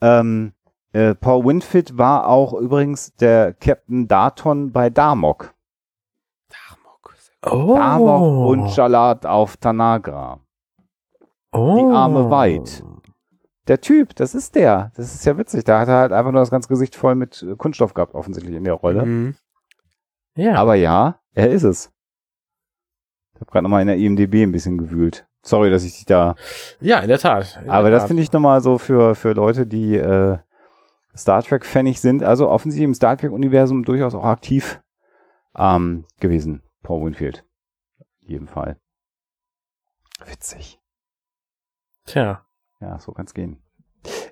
Ähm, äh, Paul Winfield war auch übrigens der Captain Darton bei Darmok. Oh. Darmok und Shalat auf Tanagra. oh. die Arme weit. Der Typ, das ist der. Das ist ja witzig. Da hat er halt einfach nur das ganze Gesicht voll mit Kunststoff gehabt, offensichtlich in der Rolle. Hm. Ja. Aber ja, er ist es. Ich habe gerade nochmal in der IMDB ein bisschen gewühlt. Sorry, dass ich dich da Ja, in der Tat. In Aber der das finde ich nochmal so für, für Leute, die äh, Star Trek-Fanig sind, also offensichtlich im Star Trek-Universum durchaus auch aktiv ähm, gewesen, Paul Winfield. In jedem Fall. Witzig. Tja. Ja, so kann's gehen.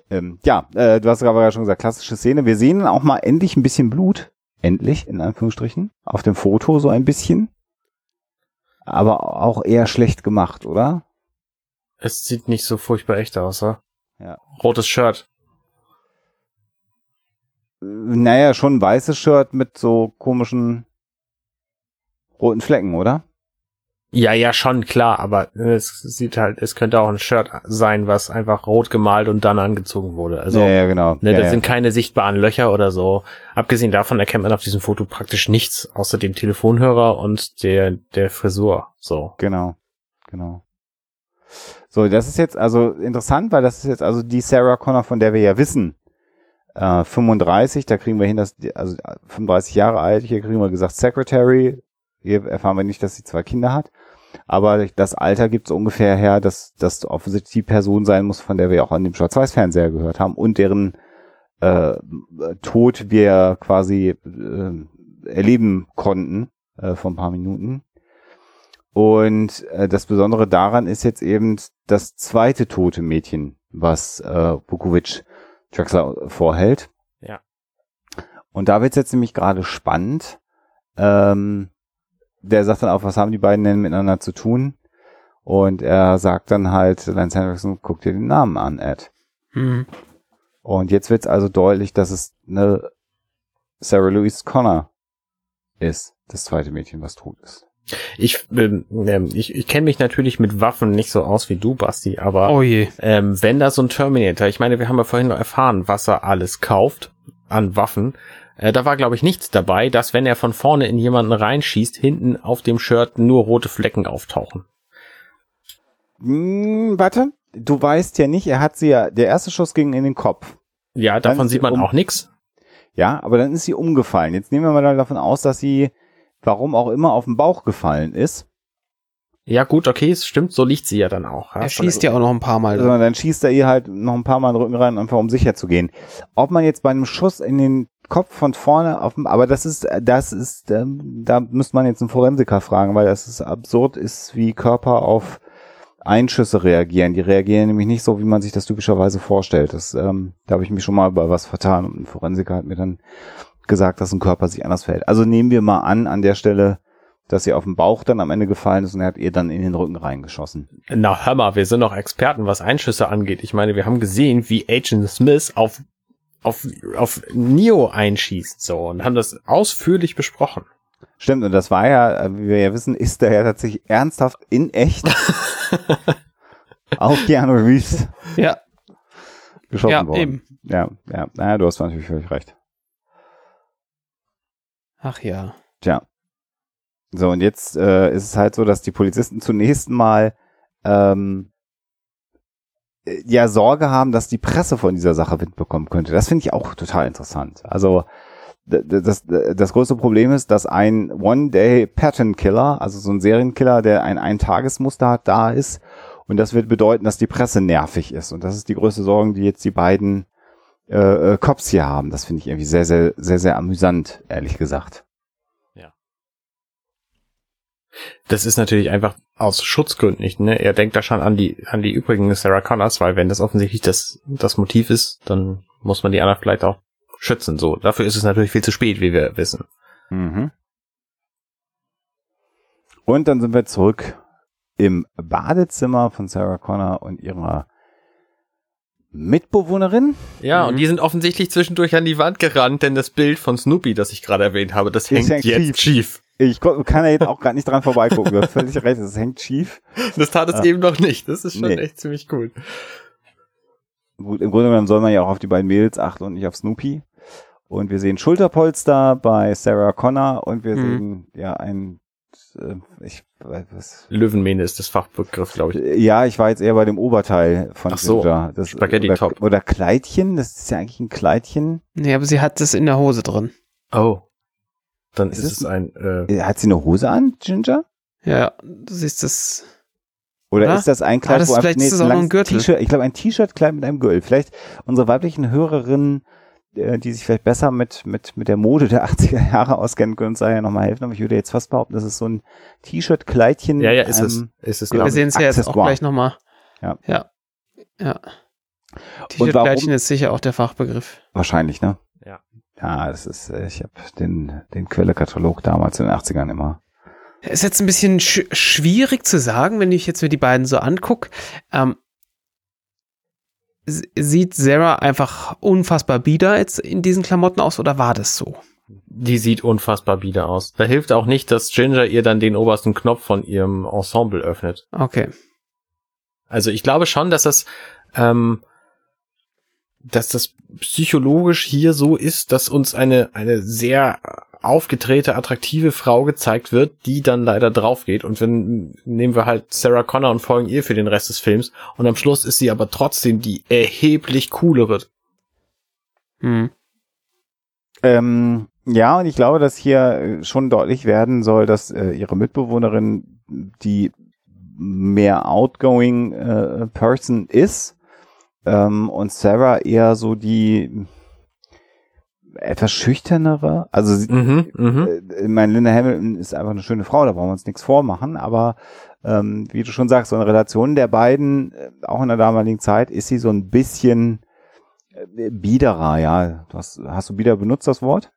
Ähm, ja, äh, du hast gerade schon gesagt, klassische Szene. Wir sehen auch mal endlich ein bisschen Blut. Endlich, in Anführungsstrichen. Auf dem Foto so ein bisschen. Aber auch eher schlecht gemacht, oder? Es sieht nicht so furchtbar echt aus, oder? Ja. Rotes Shirt. Naja, schon ein weißes Shirt mit so komischen roten Flecken, oder? Ja, ja, schon, klar, aber es sieht halt, es könnte auch ein Shirt sein, was einfach rot gemalt und dann angezogen wurde. Also, ja, ja, genau. ne, ja, das ja. sind keine sichtbaren Löcher oder so. Abgesehen davon erkennt man auf diesem Foto praktisch nichts, außer dem Telefonhörer und der, der Frisur, so. Genau, genau. So, das ist jetzt also interessant, weil das ist jetzt also die Sarah Connor, von der wir ja wissen. Äh, 35, da kriegen wir hin, dass also 35 Jahre alt, hier kriegen wir gesagt Secretary. Hier erfahren wir nicht, dass sie zwei Kinder hat. Aber das Alter gibt es ungefähr her, dass das offensichtlich die Person sein muss, von der wir auch an dem Schwarz-Weiß-Fernseher gehört haben und deren äh, Tod wir quasi äh, erleben konnten äh, vor ein paar Minuten. Und äh, das Besondere daran ist jetzt eben das zweite tote Mädchen, was äh, Vukovic Drexler vorhält. Ja. Und da wird es jetzt nämlich gerade spannend. Ähm, der sagt dann auch, was haben die beiden denn miteinander zu tun? Und er sagt dann halt, Lance Henriksen, guck dir den Namen an, Ed. Mhm. Und jetzt wird es also deutlich, dass es eine Sarah Louise Connor ist, das zweite Mädchen, was tot ist. Ich, ähm, ähm, ich, ich kenne mich natürlich mit Waffen nicht so aus wie du, Basti, aber Oh je. ähm, wenn da so ein Terminator, ich meine, wir haben ja vorhin noch erfahren, was er alles kauft an Waffen. Äh, da war, glaube ich, nichts dabei, dass wenn er von vorne in jemanden reinschießt, hinten auf dem Shirt nur rote Flecken auftauchen. Hm, warte, du weißt ja nicht, er hat sie ja, der erste Schuss ging in den Kopf. Ja, Dann davon ist sieht sie man um- auch nichts. Ja, aber dann ist sie umgefallen. Jetzt nehmen wir mal davon aus, dass sie, warum auch immer, auf den Bauch gefallen ist. Ja, gut, okay, es stimmt, so liegt sie ja dann auch. Er schießt ja auch noch ein paar Mal. Sondern dann schießt er ihr halt noch ein paar Mal in den Rücken rein, einfach um sicher zu gehen. Ob man jetzt bei einem Schuss in den Kopf von vorne auf dem, aber das ist, das ist, ähm, da müsste man jetzt einen Forensiker fragen, weil das ist absurd ist, wie Körper auf Einschüsse reagieren. Die reagieren nämlich nicht so, wie man sich das typischerweise vorstellt. Das, ähm, da habe ich mich schon mal über was vertan und ein Forensiker hat mir dann gesagt, dass ein Körper sich anders verhält. Also nehmen wir mal an, an der Stelle, dass sie auf den Bauch dann am Ende gefallen ist und er hat ihr dann in den Rücken reingeschossen. Na, hör mal, wir sind doch Experten, was Einschüsse angeht. Ich meine, wir haben gesehen, wie Agent Smith auf, auf, auf Neo einschießt, so, und haben das ausführlich besprochen. Stimmt, und das war ja, äh, wie wir ja wissen, ist er ja tatsächlich ernsthaft in echt [laughs] auf Keanu Reeves ja, geschossen ja, worden. eben. Ja, ja, naja, du hast natürlich völlig recht. Ach ja. Tja. So, und jetzt äh, ist es halt so, dass die Polizisten zunächst mal ähm, äh, ja Sorge haben, dass die Presse von dieser Sache Wind bekommen könnte. Das finde ich auch total interessant. Also das, d- das größte Problem ist, dass ein One-Day-Pattern-Killer, also so ein Serienkiller, der ein Eintagesmuster hat, da ist. Und das wird bedeuten, dass die Presse nervig ist. Und das ist die größte Sorge, die jetzt die beiden äh, äh, Cops hier haben. Das finde ich irgendwie sehr, sehr, sehr, sehr amüsant, ehrlich gesagt. Das ist natürlich einfach aus Schutzgründen nicht, ne? Er denkt da schon an die, an die übrigen Sarah Connors, weil wenn das offensichtlich das, das Motiv ist, dann muss man die anderen vielleicht auch schützen, so. Dafür ist es natürlich viel zu spät, wie wir wissen. Mhm. Und dann sind wir zurück im Badezimmer von Sarah Connor und ihrer Mitbewohnerin. Ja, Mhm. und die sind offensichtlich zwischendurch an die Wand gerannt, denn das Bild von Snoopy, das ich gerade erwähnt habe, das hängt hängt jetzt schief. Ich kann ja jetzt auch gerade nicht dran vorbeigucken. Du hast völlig recht, es hängt schief. Das tat es Ah. eben noch nicht. Das ist schon Nee. echt ziemlich cool. Gut, im Grunde genommen soll man ja auch auf die beiden Mädels achten und nicht auf Snoopy. Und wir sehen Schulterpolster bei Sarah Connor und wir Mhm. sehen ja ein, äh, ich weiß was. Löwenmähne ist das Fachbegriff, glaube ich. Ja, ich war jetzt eher bei dem Oberteil von Ach so, Ginger. Das, Spaghetti oder, Top. Oder Kleidchen, das ist ja eigentlich ein Kleidchen. Nee, aber sie hat das in der Hose drin. Oh. Dann ist, Ist es ein, äh, Äh, Hat sie eine Hose an, Ginger? Ja, du siehst das. Oder Oder? ist das ein Ah, Kleid, das- wo vielleicht ist das ein. T-Shirt, ich glaube ein T-Shirt-Kleid mit einem Gürtel. Vielleicht unsere weiblichen Hörerinnen äh, die sich vielleicht besser mit, mit, mit der Mode der 80er Jahre auskennen, können uns da ja nochmal helfen. Aber ich würde jetzt fast behaupten, das ist so ein T-Shirt-Kleidchen. Ja, ja, ist ähm, es. Ist es genau. Wir sehen es ja jetzt auch gleich nochmal. Ja. Ja. ja. T-Shirt-Kleidchen ist sicher auch der Fachbegriff. Wahrscheinlich, ne? Ja. Das ist, äh, ich habe den, den Quellekatalog damals in den 80ern immer. Ist jetzt ein bisschen sch schwierig zu sagen, wenn ich jetzt mir die beiden so angucke. Ähm, sieht Sarah einfach unfassbar bieder jetzt in diesen Klamotten aus oder war das so? Die sieht unfassbar bieder aus. Da hilft auch nicht, dass Ginger ihr dann den obersten Knopf von ihrem Ensemble öffnet. Okay. Also ich glaube schon, dass das, ähm, dass das psychologisch hier so ist, dass uns eine, eine sehr aufgedrehte, attraktive Frau gezeigt wird, die dann leider drauf geht. Und wenn, nehmen wir halt Sarah Connor und folgen ihr für den Rest des Films. Und am Schluss ist sie aber trotzdem die erheblich coolere. Hm. Ähm, ja, und ich glaube, dass hier äh, schon deutlich werden soll, dass äh, ihre Mitbewohnerin die mehr outgoing äh, Person ist ähm, und Sarah eher so die etwas schüchternere. Also sie, Mhm, mhm. äh, ich meine, Linda Hamilton ist einfach eine schöne Frau, da brauchen wir uns nichts vormachen, aber ähm, wie du schon sagst, so eine Relation der beiden, äh, auch in der damaligen Zeit, ist sie so ein bisschen äh, biederer, ja. Du hast, hast du bieder benutzt, das Wort?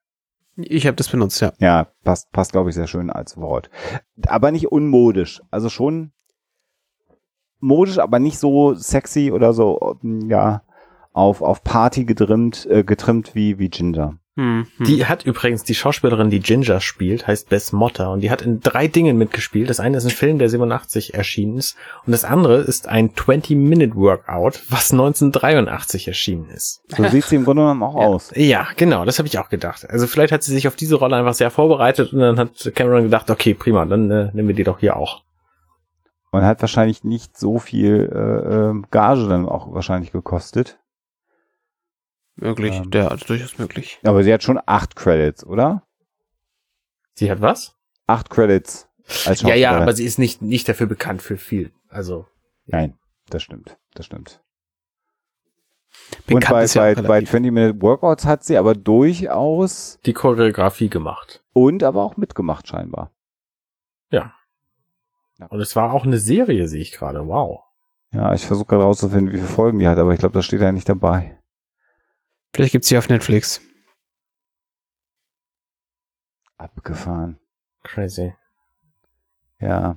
Ich habe das benutzt, ja. Ja, passt, passt glaube ich, sehr schön als Wort. Aber nicht unmodisch. Also schon modisch, aber nicht so sexy oder so, ähm, ja, auf, auf Party getrimmt, äh, getrimmt wie, wie Ginger. Hm, hm. Die hat übrigens die Schauspielerin, die Ginger spielt, heißt Bess Motta und die hat in drei Dingen mitgespielt. Das eine ist ein Film, der 87 erschienen ist und das andere ist ein 20-Minute-Workout, was 1983 erschienen ist. So sieht sie im Grunde genommen auch Ja. aus. Ja, genau, das habe ich auch gedacht. Also vielleicht hat sie sich auf diese Rolle einfach sehr vorbereitet und dann hat Cameron gedacht, okay, prima, dann äh, nehmen wir die doch hier auch. Und hat wahrscheinlich nicht so viel äh, ähm, Gage dann auch wahrscheinlich gekostet. möglich, ähm, ja, also durchaus möglich. Aber sie hat schon acht Credits, oder? Sie hat was? Acht Credits als Ja, ja, aber sie ist nicht, nicht dafür bekannt für viel. Also, Nein, das stimmt, das stimmt. Bekannt und bei, ist ja bei, bei relativ. 20 Minute Workouts hat sie aber durchaus die Choreografie gemacht. und aber auch mitgemacht scheinbar. Und es war auch eine Serie, sehe ich gerade. Wow. Ja, ich versuche gerade rauszufinden, wie viele Folgen die hat, aber ich glaube, das steht ja nicht dabei. Vielleicht gibt's die auf Netflix. Abgefahren. Crazy. Ja.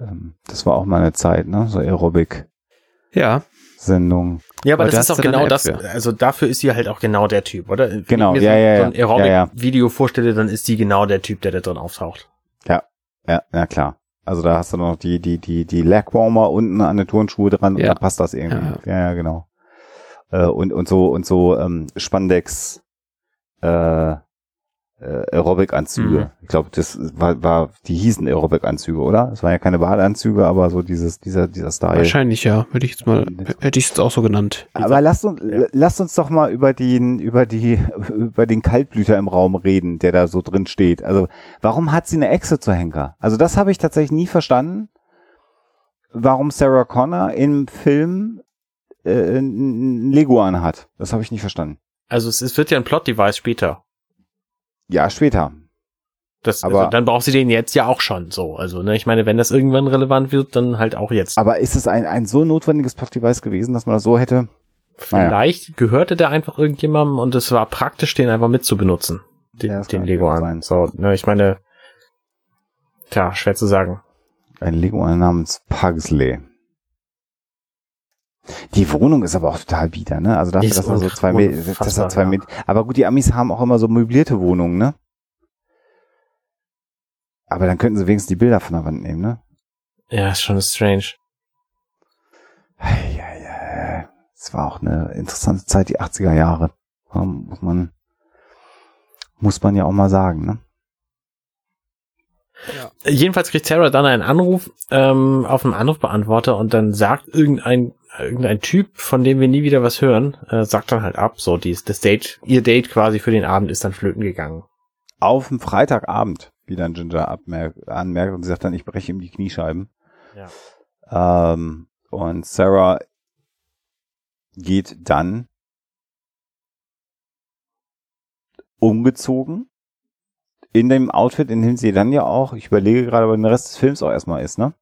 Ähm, das war auch mal eine Zeit, ne? So Aerobic-Sendung. Ja, Ja, aber Aber da das ist auch genau das, für. also dafür ist sie halt auch genau der Typ, oder? Wenn Genau, ich mir ja, so, ja, so ein ja, ja, ja. Aerobic-Video vorstelle, dann ist sie genau der Typ, der da drin auftaucht. Ja, ja klar. Also da hast du noch die, die, die, die Legwarmer unten an den Turnschuhe dran und Ja. da passt das irgendwie. Ja. Ja, ja, genau. Äh, und, und so, und so ähm, Spandex äh, äh, Aerobic-Anzüge. Mhm. Ich glaube, das war, war, die hießen Aerobic-Anzüge, oder? Es waren ja keine Badeanzüge, aber so dieses, dieser, dieser Style. wahrscheinlich ja. Hätte ich jetzt mal, hätte ich es auch so genannt. Aber lasst uns, Ja. lasst uns doch mal über den, über die, über den Kaltblüter im Raum reden, der da so drin steht. Also, warum hat sie eine Echse zur Henker? Also, das habe ich tatsächlich nie verstanden. Warum Sarah Connor im Film äh, ein Leguan hat. Das habe ich nicht verstanden. Also es, es wird ja ein Plot-Device später. Ja, später. Das, Aber- also, dann braucht sie den jetzt ja auch schon so. Also, ne, ich meine, wenn das irgendwann relevant wird, dann halt auch jetzt. Aber ist es ein, ein so notwendiges Plot-Device gewesen, dass man das so hätte? naja. Vielleicht gehörte der einfach irgendjemandem und es war praktisch, den einfach mitzubenutzen. Den, Ja, den Lego an. So, ne, ich meine, tja, schwer zu sagen. Ein Leguan namens Pugsley. Die Wohnung ist aber auch total bieder, ne? Also dafür, dass man so zwei Meter, das unfassbar, hat zwei ja. Meter. Aber gut, die Amis haben auch immer so möblierte Wohnungen, ne? Aber dann könnten sie wenigstens die Bilder von der Wand nehmen, ne? Ja, ist schon strange. Ja, ja. Es war auch eine interessante Zeit, die 80er Jahre. Ja, Muss man, muss man ja auch mal sagen, ne? Jedenfalls kriegt Sarah dann einen Anruf ähm, auf einen Anrufbeantworter und dann sagt irgendein irgendein Typ, von dem wir nie wieder was hören, äh, sagt dann halt ab, so dies, das Date, ihr Date quasi für den Abend ist dann flöten gegangen. Auf dem Freitagabend, wie dann Ginger abmerkt, anmerkt und sie sagt dann, ich breche ihm die Kniescheiben. Ja. Ähm, und Sarah geht dann umgezogen. In dem Outfit, in dem sie dann ja auch, ich überlege gerade, aber den Rest des Films auch erstmal ist, ne?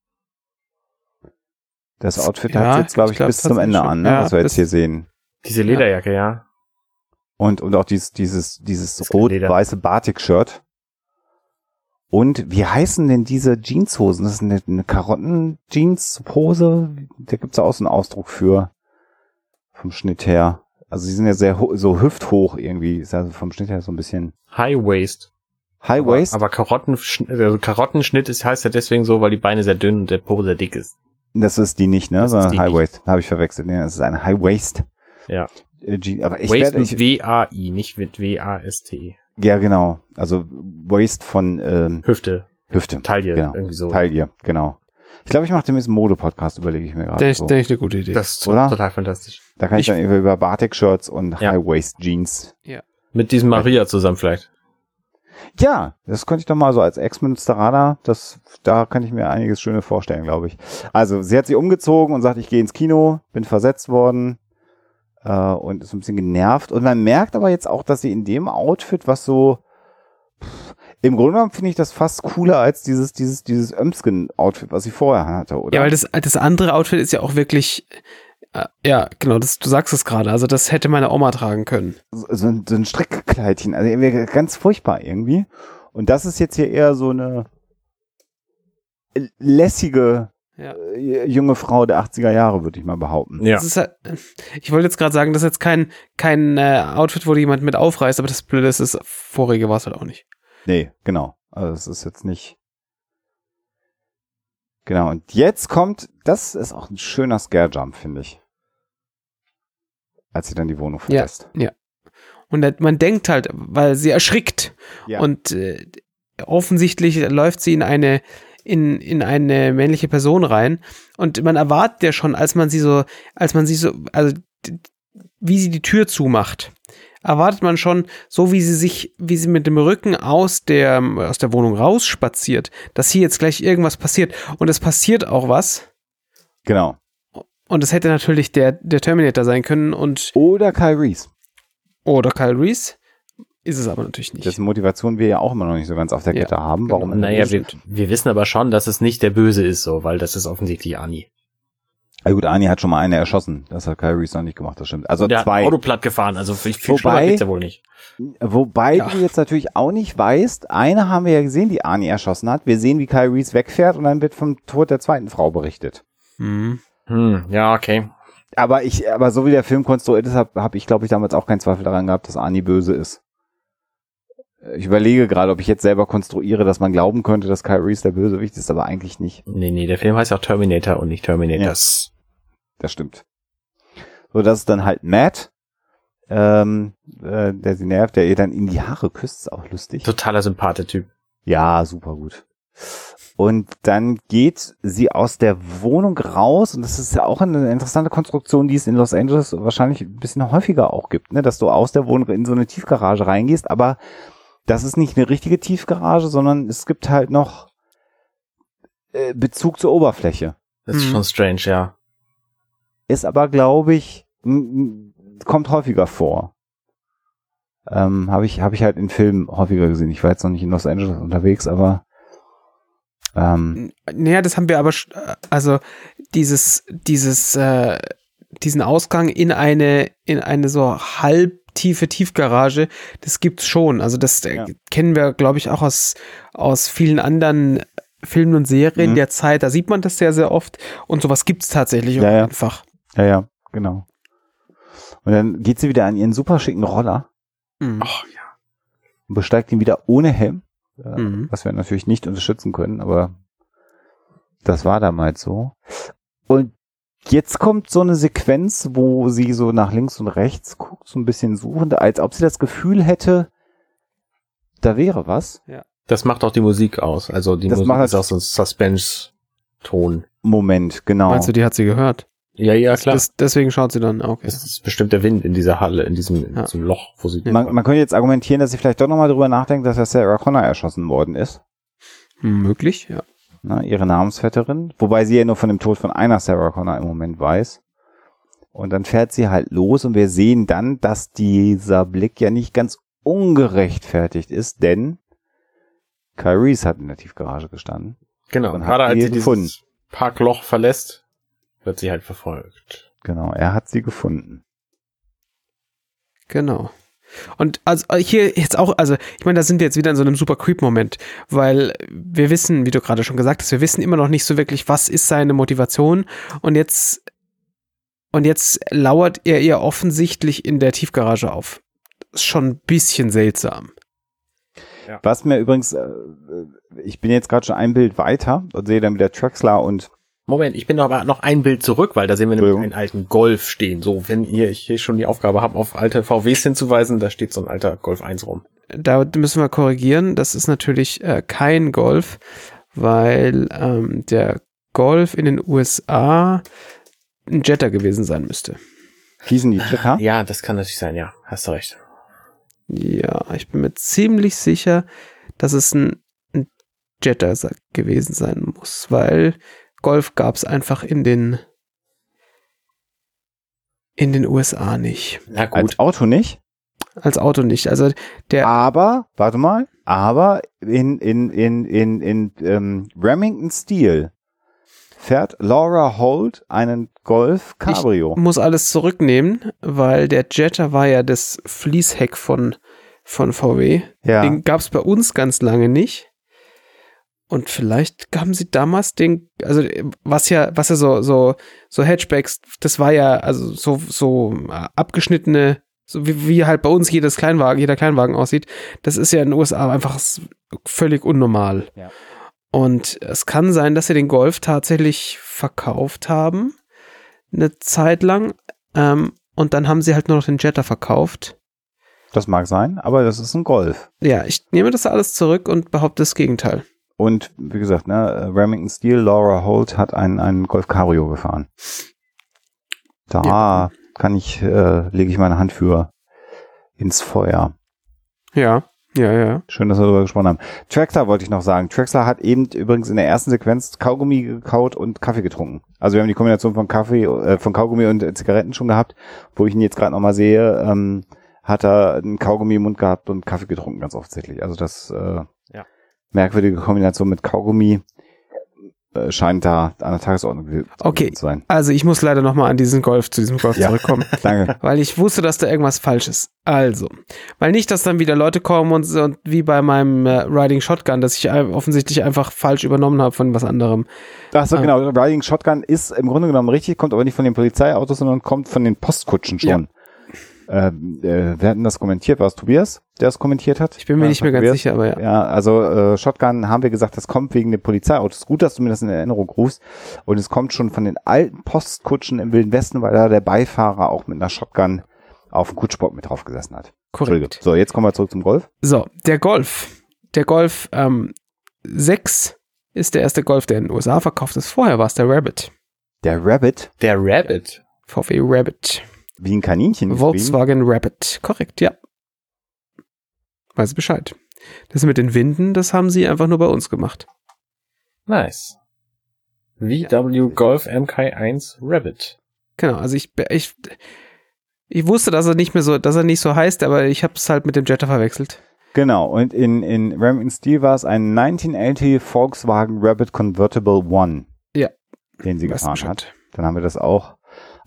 Das Outfit Ja, hat jetzt, glaube ich ich, glaub, bis zum Ende schon. an, ne? Ja, was wir jetzt hier sehen. Diese Lederjacke, ja. Und, und auch dieses, dieses, dieses rot-weiße Batik-Shirt. Und wie heißen denn diese Jeanshosen? Das ist eine, eine Karotten-Jeans-Hose. Da gibt's ja auch so einen Ausdruck für. Vom Schnitt her. Also sie sind ja sehr so hüfthoch irgendwie. Ist also vom Schnitt her so ein bisschen High Waist. High Aber, Waist. aber Karottenschnitt, also Karottenschnitt ist, heißt ja deswegen so, weil die Beine sehr dünn und der Po sehr dick ist. Das ist die nicht, ne? Das Sondern High. Waist. Habe ich verwechselt. Nee, das ist eine High Waist. Ja. äh. Aber ich Waist mit W-A-I, nicht mit W-A-S-T. ja genau. Also Waist von ähm, Hüfte, Hüfte. Taille, Genau. irgendwie so. Taille, genau. Ich glaube, ich mache demnächst einen Mode-Podcast, überlege ich mir gerade. Der ist, so. der ist eine gute Idee. Das ist Oder? total fantastisch. Da kann ich, Ich- dann über, Batik-Shirts und Ja. High-Waist-Jeans. Mit diesem Maria zusammen vielleicht. Ja, das könnte ich doch mal so als Ex-Münsteraner, das, da kann ich mir einiges Schönes vorstellen, glaube ich. Also, sie hat sich umgezogen und sagt, ich gehe ins Kino, bin versetzt worden äh, und ist ein bisschen genervt. Und man merkt aber jetzt auch, dass sie in dem Outfit, was so pff, im Grunde genommen finde ich das fast cooler als dieses, dieses, dieses Ömsken-Outfit, was sie vorher hatte, oder? Ja, weil das, das andere Outfit ist ja auch wirklich, ja, genau, das, du sagst es gerade. Also das hätte meine Oma tragen können. so, so ein, so ein Strickkleidchen, also irgendwie ganz furchtbar irgendwie. Und das ist jetzt hier eher so eine lässige Ja. äh, junge Frau der 80er Jahre, würde ich mal behaupten. Ja. Das ist halt, ich wollte jetzt gerade sagen, das ist jetzt kein, kein äh, Outfit, wo jemand mit aufreißt, aber das Blöde ist, das vorige war es halt auch nicht. Nee, genau. Also es ist jetzt nicht. Genau, und jetzt kommt, das ist auch ein schöner Scare-Jump, finde ich. Als sie dann die Wohnung Ja. verlässt. Und man denkt halt, weil sie erschrickt Ja. und äh, offensichtlich läuft sie in eine in, in eine männliche Person rein und man erwartet ja schon, als man sie so, als man sie so, also wie sie die Tür zumacht, erwartet man schon, so wie sie sich, wie sie mit dem Rücken aus der, aus der Wohnung rausspaziert, dass hier jetzt gleich irgendwas passiert. Und es passiert auch was. Genau. Und es hätte natürlich der, der Terminator sein können und Oder Kyle Reese. oder Kyle Reese. Ist es aber natürlich nicht. Dessen Motivation wir ja auch immer noch nicht so ganz auf der Ja, Kette haben. genau. Warum? Naja, wir, wir wissen aber schon, dass es nicht der Böse ist, so, weil das ist offensichtlich Ani. Ja gut, Ani hat schon mal eine erschossen. Das hat Kyle Reese noch nicht gemacht, das stimmt. Also Der hat zwei. ein Auto platt gefahren, also viel, viel Wobei- geht's ja wohl nicht. Wobei Ja. du jetzt natürlich auch nicht weißt, eine haben wir ja gesehen, die Ani erschossen hat. Wir sehen, wie Kyle Reese wegfährt und dann wird vom Tod der zweiten Frau berichtet. Mhm. Hm, ja, okay. Aber ich, aber so wie der Film konstruiert ist, habe hab ich, glaube ich, damals auch keinen Zweifel daran gehabt, dass Ani böse ist. Ich überlege gerade, ob ich jetzt selber konstruiere, dass man glauben könnte, dass Kyle Reese der Bösewicht ist, aber eigentlich nicht. Nee, nee, der Film heißt auch Terminator und nicht Terminators. Das stimmt. So, das ist dann halt Matt, ähm, äh, der sie nervt, der ihr dann in die Haare küsst, ist auch lustig. Totaler Sympathetyp. Ja, super gut. Und dann geht sie aus der Wohnung raus und das ist ja auch eine interessante Konstruktion, die es in Los Angeles wahrscheinlich ein bisschen häufiger auch gibt, ne? dass du aus der Wohnung in so eine Tiefgarage reingehst, aber das ist nicht eine richtige Tiefgarage, sondern es gibt halt noch äh, Bezug zur Oberfläche. Das ist Mhm. schon strange, ja. Ist aber, glaube ich, kommt häufiger vor. Ähm, habe ich, habe ich halt in Filmen häufiger gesehen. Ich war jetzt noch nicht in Los Angeles unterwegs, aber ähm, Naja, das haben wir aber, also dieses, dieses, äh, diesen Ausgang in eine, in eine so halbtiefe Tiefgarage, das gibt's schon. Also das äh, Ja. kennen wir, glaube ich, auch aus, aus vielen anderen Filmen und Serien Mhm. der Zeit. Da sieht man das sehr, sehr oft. Und sowas gibt's tatsächlich Ja, ja. einfach. Ja, ja, genau. Und dann geht sie wieder an ihren super schicken Roller Mhm. Ach, ja. und besteigt ihn wieder ohne Helm, äh, Mhm. was wir natürlich nicht unterstützen können, aber das war damals so. Und jetzt kommt so eine Sequenz, wo sie so nach links und rechts guckt, so ein bisschen suchend, als ob sie das Gefühl hätte, da wäre was. Das macht auch die Musik aus. Also die Das Musik macht ist auch so ein Suspense-Ton. Moment, genau. Meinst du, die hat sie gehört? Ja, ja, klar. Das, deswegen schaut sie dann, okay. Das ist bestimmt der Wind in dieser Halle, in diesem, in Ja. diesem Loch, wo sie. man, man könnte jetzt argumentieren, dass sie vielleicht doch nochmal drüber nachdenkt, dass ja Sarah Connor erschossen worden ist. Hm, möglich, ja. ne, ihre Namensvetterin, wobei sie ja nur von dem Tod von einer Sarah Connor im Moment weiß. Und dann fährt sie halt los und wir sehen dann, dass dieser Blick ja nicht ganz ungerechtfertigt ist, denn Kyries hat in der Tiefgarage gestanden. Genau, Und hat gerade als die sie dieses gefunden. Parkloch verlässt, wird sie halt verfolgt. Genau, er hat sie gefunden. Genau. Und also hier jetzt auch, also ich meine, da sind wir jetzt wieder in so einem super Creep-Moment, weil wir wissen, wie du gerade schon gesagt hast, wir wissen immer noch nicht so wirklich, was ist seine Motivation und jetzt und jetzt lauert er ihr offensichtlich in der Tiefgarage auf. Ist schon ein bisschen seltsam. Was mir übrigens, äh, ich bin jetzt gerade schon ein Bild weiter und sehe dann wieder Traxler und Moment, ich bin aber noch ein Bild zurück, weil da sehen wir nämlich einen alten Golf stehen. So, wenn ihr ich hier schon die Aufgabe habt, auf alte VWs hinzuweisen, da steht so ein alter Golf 1 rum. Da müssen wir korrigieren, das ist natürlich äh, kein Golf, weil ähm, der Golf in den USA ein Jetta gewesen sein müsste. hießen die Jetta. Ja, das kann natürlich sein, ja. Hast du recht. Ja, ich bin mir ziemlich sicher, dass es ein, ein Jetta gewesen sein muss, weil Golf gab es einfach in den in den USA nicht. Na gut. Als Auto nicht. Als Auto nicht. Also der Aber, warte mal, aber in, in, in, in, in ähm, Remington Steel fährt Laura Holt einen Golf Cabrio. muss alles zurücknehmen, weil der Jetta war ja das Fließheck von, von VW. ja. Den gab es bei uns ganz lange nicht. Und vielleicht haben sie damals den, also was ja, was ja so, so, so Hatchbacks, das war ja, also so, so äh, abgeschnittene, so wie, wie halt bei uns jedes Kleinwagen, jeder Kleinwagen aussieht, das ist ja in den USA einfach völlig unnormal. Ja. Und es kann sein, dass sie den Golf tatsächlich verkauft haben, eine Zeit lang, ähm, und dann haben sie halt nur noch den Jetta verkauft. Das mag sein, aber das ist ein Golf. Ja, ich nehme das alles zurück und behaupte das Gegenteil. Und wie gesagt, ne, Remington Steel, Laura Holt hat einen, einen Golf Cabrio gefahren. Da Ja. kann ich, äh, lege ich meine Hand für ins Feuer. Ja, ja, ja. Schön, dass wir darüber gesprochen haben. Traxler wollte ich noch sagen. Traxler hat eben übrigens in der ersten Sequenz Kaugummi gekaut und Kaffee getrunken. Also wir haben die Kombination von Kaffee, äh, von Kaugummi und äh, Zigaretten schon gehabt. Wo ich ihn jetzt gerade noch mal sehe, ähm, hat er einen Kaugummi im Mund gehabt und Kaffee getrunken, ganz offensichtlich. Also das äh. Merkwürdige Kombination mit Kaugummi äh, scheint da an der Tagesordnung ge- Okay. zu sein. Also ich muss leider nochmal an diesen Golf, zu diesem Golf Ja. zurückkommen, [laughs] Danke. weil ich wusste, dass da irgendwas falsch ist. Also, weil nicht, dass dann wieder Leute kommen und, und wie bei meinem äh, Riding Shotgun, dass ich offensichtlich einfach falsch übernommen habe von was anderem. Ach so, Ah. genau. Riding Shotgun ist im Grunde genommen richtig, kommt aber nicht von den Polizeiautos, sondern kommt von den Postkutschen schon. Ähm, äh, wer hat denn das kommentiert? War es Tobias, der es kommentiert hat? Ich bin mir Ja, nicht mehr ganz Tobias? sicher, aber ja. Ja, also äh, Shotgun haben wir gesagt, das kommt wegen den Polizeiautos. Gut, dass du mir das in Erinnerung rufst. Und es kommt schon von den alten Postkutschen im Wilden Westen, weil da der Beifahrer auch mit einer Shotgun auf dem Kutschbock mit drauf gesessen hat. Korrekt. So, jetzt kommen wir zurück zum Golf. So, der Golf. Der Golf ähm, 6 ist der erste Golf, der in den USA verkauft ist. Vorher war es der Rabbit. Der Rabbit, Der Rabbit. VW Rabbit. Wie ein Kaninchen. Volkswagen Rabbit. Korrekt, ja. Weiß Bescheid. Das mit den Winden, das haben sie einfach nur bei uns gemacht. Nice. VW Golf MK1 Rabbit. Genau, also ich, ich, ich wusste, dass er nicht mehr so, dass er nicht so heißt, aber ich habe es halt mit dem Jetta verwechselt. Genau, und in, in Remington Steel war es ein 1980 Volkswagen Rabbit Convertible One. Ja. Den sie gefahren hat. Dann haben wir das auch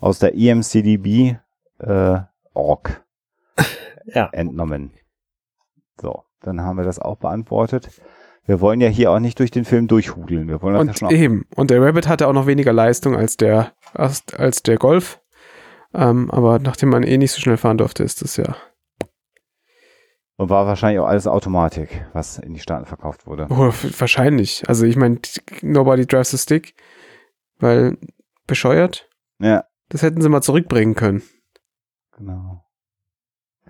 aus der EMCDB äh, Org [laughs] Ja. entnommen. So, dann haben wir das auch beantwortet. Wir wollen ja hier auch nicht durch den Film durchhudeln. Wir wollen das ja Und schon auch eben. Und der Rabbit hatte auch noch weniger Leistung als der, als, als der Golf. Ähm, aber nachdem man eh nicht so schnell fahren durfte, ist das ja. und war wahrscheinlich auch alles Automatik, was in die Staaten verkauft wurde. Oh, wahrscheinlich. Also ich meine, nobody drives the stick. Weil bescheuert. Ja, Das hätten sie mal zurückbringen können. genau.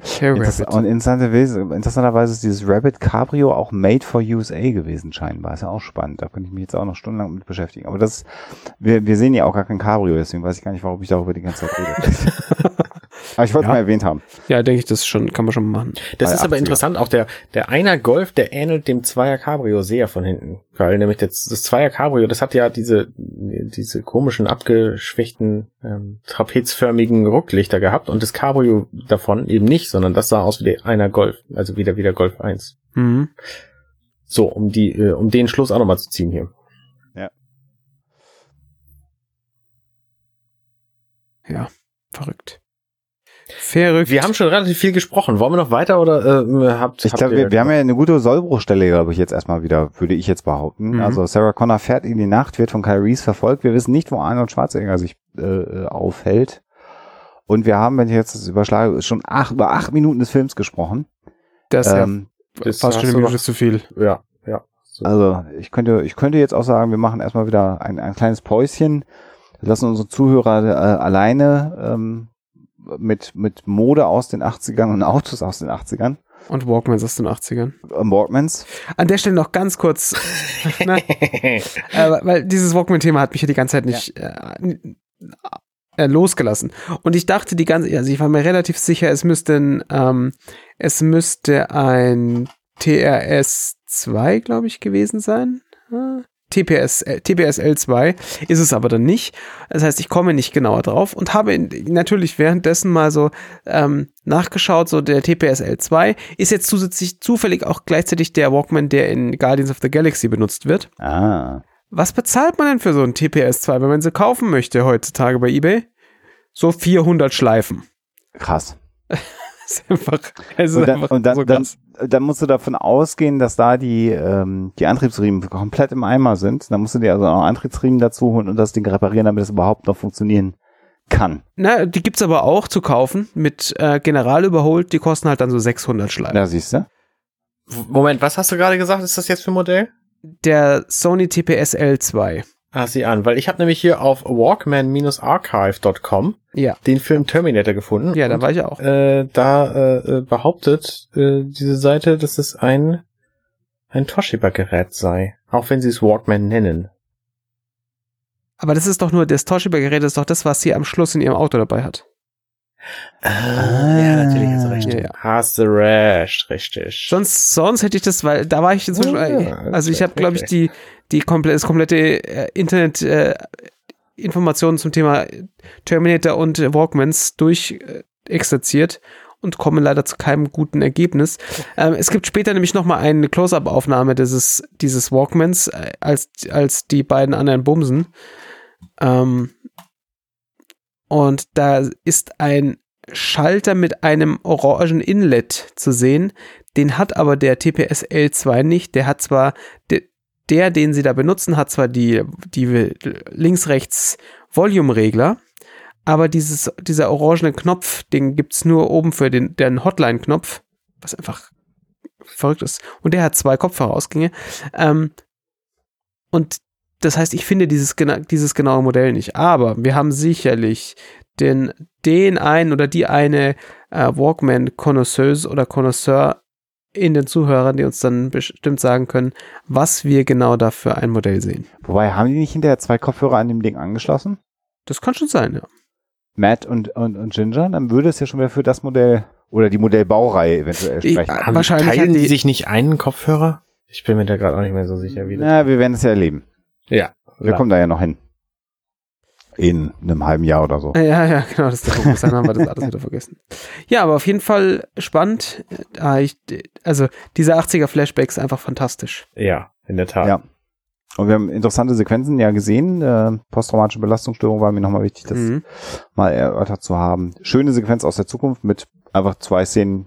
Interess Rabbit. und interessanterweise, interessanterweise ist dieses Rabbit Cabrio auch made for USA gewesen scheinbar. Ist ja auch spannend. Da könnte ich mich jetzt auch noch stundenlang mit beschäftigen. Aber das, wir, wir sehen ja auch gar kein Cabrio, deswegen weiß ich gar nicht, warum ich darüber die ganze Zeit rede. [laughs] Aber ich wollte Ja. mal erwähnt haben. Ja, denke ich, das schon, kann man schon machen. Das Bei ist aber 80er. interessant, auch der, der Einer Golf, der ähnelt dem Zweier Cabrio sehr von hinten. Weil nämlich das, das Zweier Cabrio, das hat ja diese, diese komischen, abgeschwächten, ähm, trapezförmigen Rücklichter gehabt und das Cabrio davon eben nicht, sondern das sah aus wie der Einer Golf, also wieder wieder Golf 1. Mhm. So, um die, äh, um den Schluss auch nochmal zu ziehen hier. Ja, verrückt. Verrückt. Wir haben schon relativ viel gesprochen. Wollen wir noch weiter oder äh, habt Ich glaube, ihr- wir, wir haben ja eine gute Sollbruchstelle, glaube ich, jetzt erstmal wieder, würde ich jetzt behaupten. Mhm. Also Sarah Connor fährt in die Nacht, wird von Kyle Reese verfolgt. Wir wissen nicht, wo Arnold Schwarzenegger sich äh, äh, aufhält. Und wir haben, wenn ich jetzt das überschlage, schon acht, über acht Minuten des Films gesprochen. das ist Ähm, Das ja fast schon eine Minute zu viel. Ja, ja. So. Also ich könnte, ich könnte jetzt auch sagen, wir machen erstmal wieder ein, ein kleines Päuschen, lassen unsere Zuhörer äh, alleine ähm, mit, mit Mode aus den 80ern und Autos aus den 80ern. Und Walkmans aus den 80ern. Äh, Walkmans. An der Stelle noch ganz kurz, [laughs] ne, äh, weil dieses Walkman-Thema hat mich ja die ganze Zeit nicht äh, äh, losgelassen. Und ich dachte die ganze, also ich war mir relativ sicher, es müsste ein, ähm, es müsste ein TRS-2, glaube ich, gewesen sein. TPS, äh, TPS L2 ist es aber dann nicht. Das heißt, ich komme nicht genauer drauf und habe in, natürlich währenddessen mal so ähm, nachgeschaut, so der TPS L2 ist jetzt zusätzlich zufällig auch gleichzeitig der Walkman, der in Guardians of the Galaxy benutzt wird. Ah. Was bezahlt man denn für so einen TPS2, wenn man sie kaufen möchte heutzutage bei eBay? So 400 Schleifen. Krass. [laughs] Ist einfach, es ist Und dann, einfach und dann, so dann, dann musst du davon ausgehen, dass da die, ähm, die Antriebsriemen komplett im Eimer sind. Dann musst du dir also auch Antriebsriemen dazu holen und das Ding reparieren, damit es überhaupt noch funktionieren kann. Na, die gibt's aber auch zu kaufen mit äh, General überholt. Die kosten halt dann so 600 Schleifen. Da siehst du. Moment, was hast du gerade gesagt? Ist das jetzt für ein Modell? Der Sony TPS L2. Ah, sieh an, weil ich habe nämlich hier auf Walkman-archive.com Ja, den Film Terminator gefunden. ja, da war ich auch. äh, da äh, äh, behauptet äh, diese Seite, dass es ein ein Toshiba-Gerät sei, auch wenn sie es Walkman nennen. Aber das ist doch nur, das Toshiba-Gerät ist doch das, was sie am Schluss in ihrem Auto dabei hat. Ah, ja, natürlich hast du recht. Ja, ja. Hast du recht, richtig. Sonst, sonst hätte ich das, weil da war ich inzwischen, Oh, ja, also ich habe, glaube ich, die, die komplette, das komplette äh, Internet äh, Informationen zum Thema Terminator und Walkmans durch äh, exerziert und komme leider zu keinem guten Ergebnis. Ähm, es gibt später nämlich noch mal eine Close-up-Aufnahme dieses dieses Walkmans, äh, als als die beiden anderen bumsen. Ähm, und da ist ein Schalter mit einem orangen Inlet zu sehen. Den hat aber der TPS L2 nicht. Der hat zwar, der, der den sie da benutzen, hat zwar die, die links-rechts Volume-Regler, aber dieses, dieser orangene Knopf, den gibt's nur oben für den, den Hotline-Knopf, was einfach verrückt ist. Und der hat zwei Kopfhörerausgänge. Ähm, und das heißt, ich finde dieses, gena dieses genaue Modell nicht. Aber wir haben sicherlich den, den einen oder die eine äh, Walkman-Connoisseuse oder Connoisseur in den Zuhörern, die uns dann bestimmt sagen können, was wir genau da für ein Modell sehen. Wobei, haben die nicht hinterher zwei Kopfhörer an dem Ding angeschlossen? Das kann schon sein, ja. Matt und, und, und Ginger, dann würde es ja schon wieder für das Modell oder die Modellbaureihe eventuell Ich- sprechen. Haben wahrscheinlich teilen die- die sich nicht einen Kopfhörer? Ich bin mir da gerade auch nicht mehr so sicher, wie das. Na, wir werden es ja erleben. Ja. Wir kommen da ja noch hin. In einem halben Jahr oder so. Ja, ja, genau, das ist der. Bis dahin haben wir das alles wieder vergessen. Ja, aber auf jeden Fall spannend. Ah, also diese 80er Flashbacks einfach fantastisch. Ja, in der Tat. Ja. Und wir haben interessante Sequenzen ja gesehen. Äh, posttraumatische Belastungsstörung war mir nochmal wichtig, das Mhm. mal erörtert zu haben. Schöne Sequenz aus der Zukunft mit einfach zwei Szenen,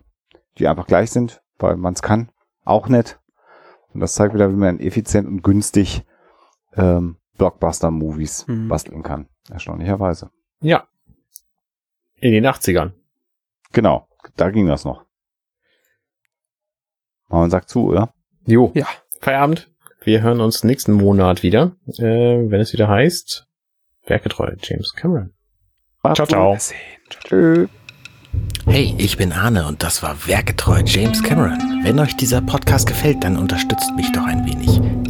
die einfach gleich sind, weil man es kann. Auch nett. Und das zeigt wieder, wie man effizient und günstig ähm, Blockbuster-Movies Mhm. basteln kann. Erstaunlicherweise. Ja. In den 80ern. Genau, da ging das noch. Aber man sagt zu, oder? Jo. Ja. Feierabend. Wir hören uns nächsten Monat wieder, äh, wenn es wieder heißt, Werketreu, James Cameron. Ciao, ciao. Tschüss. Hey, ich bin Arne und das war Werketreu James Cameron. Wenn euch dieser Podcast gefällt, dann unterstützt mich doch ein wenig.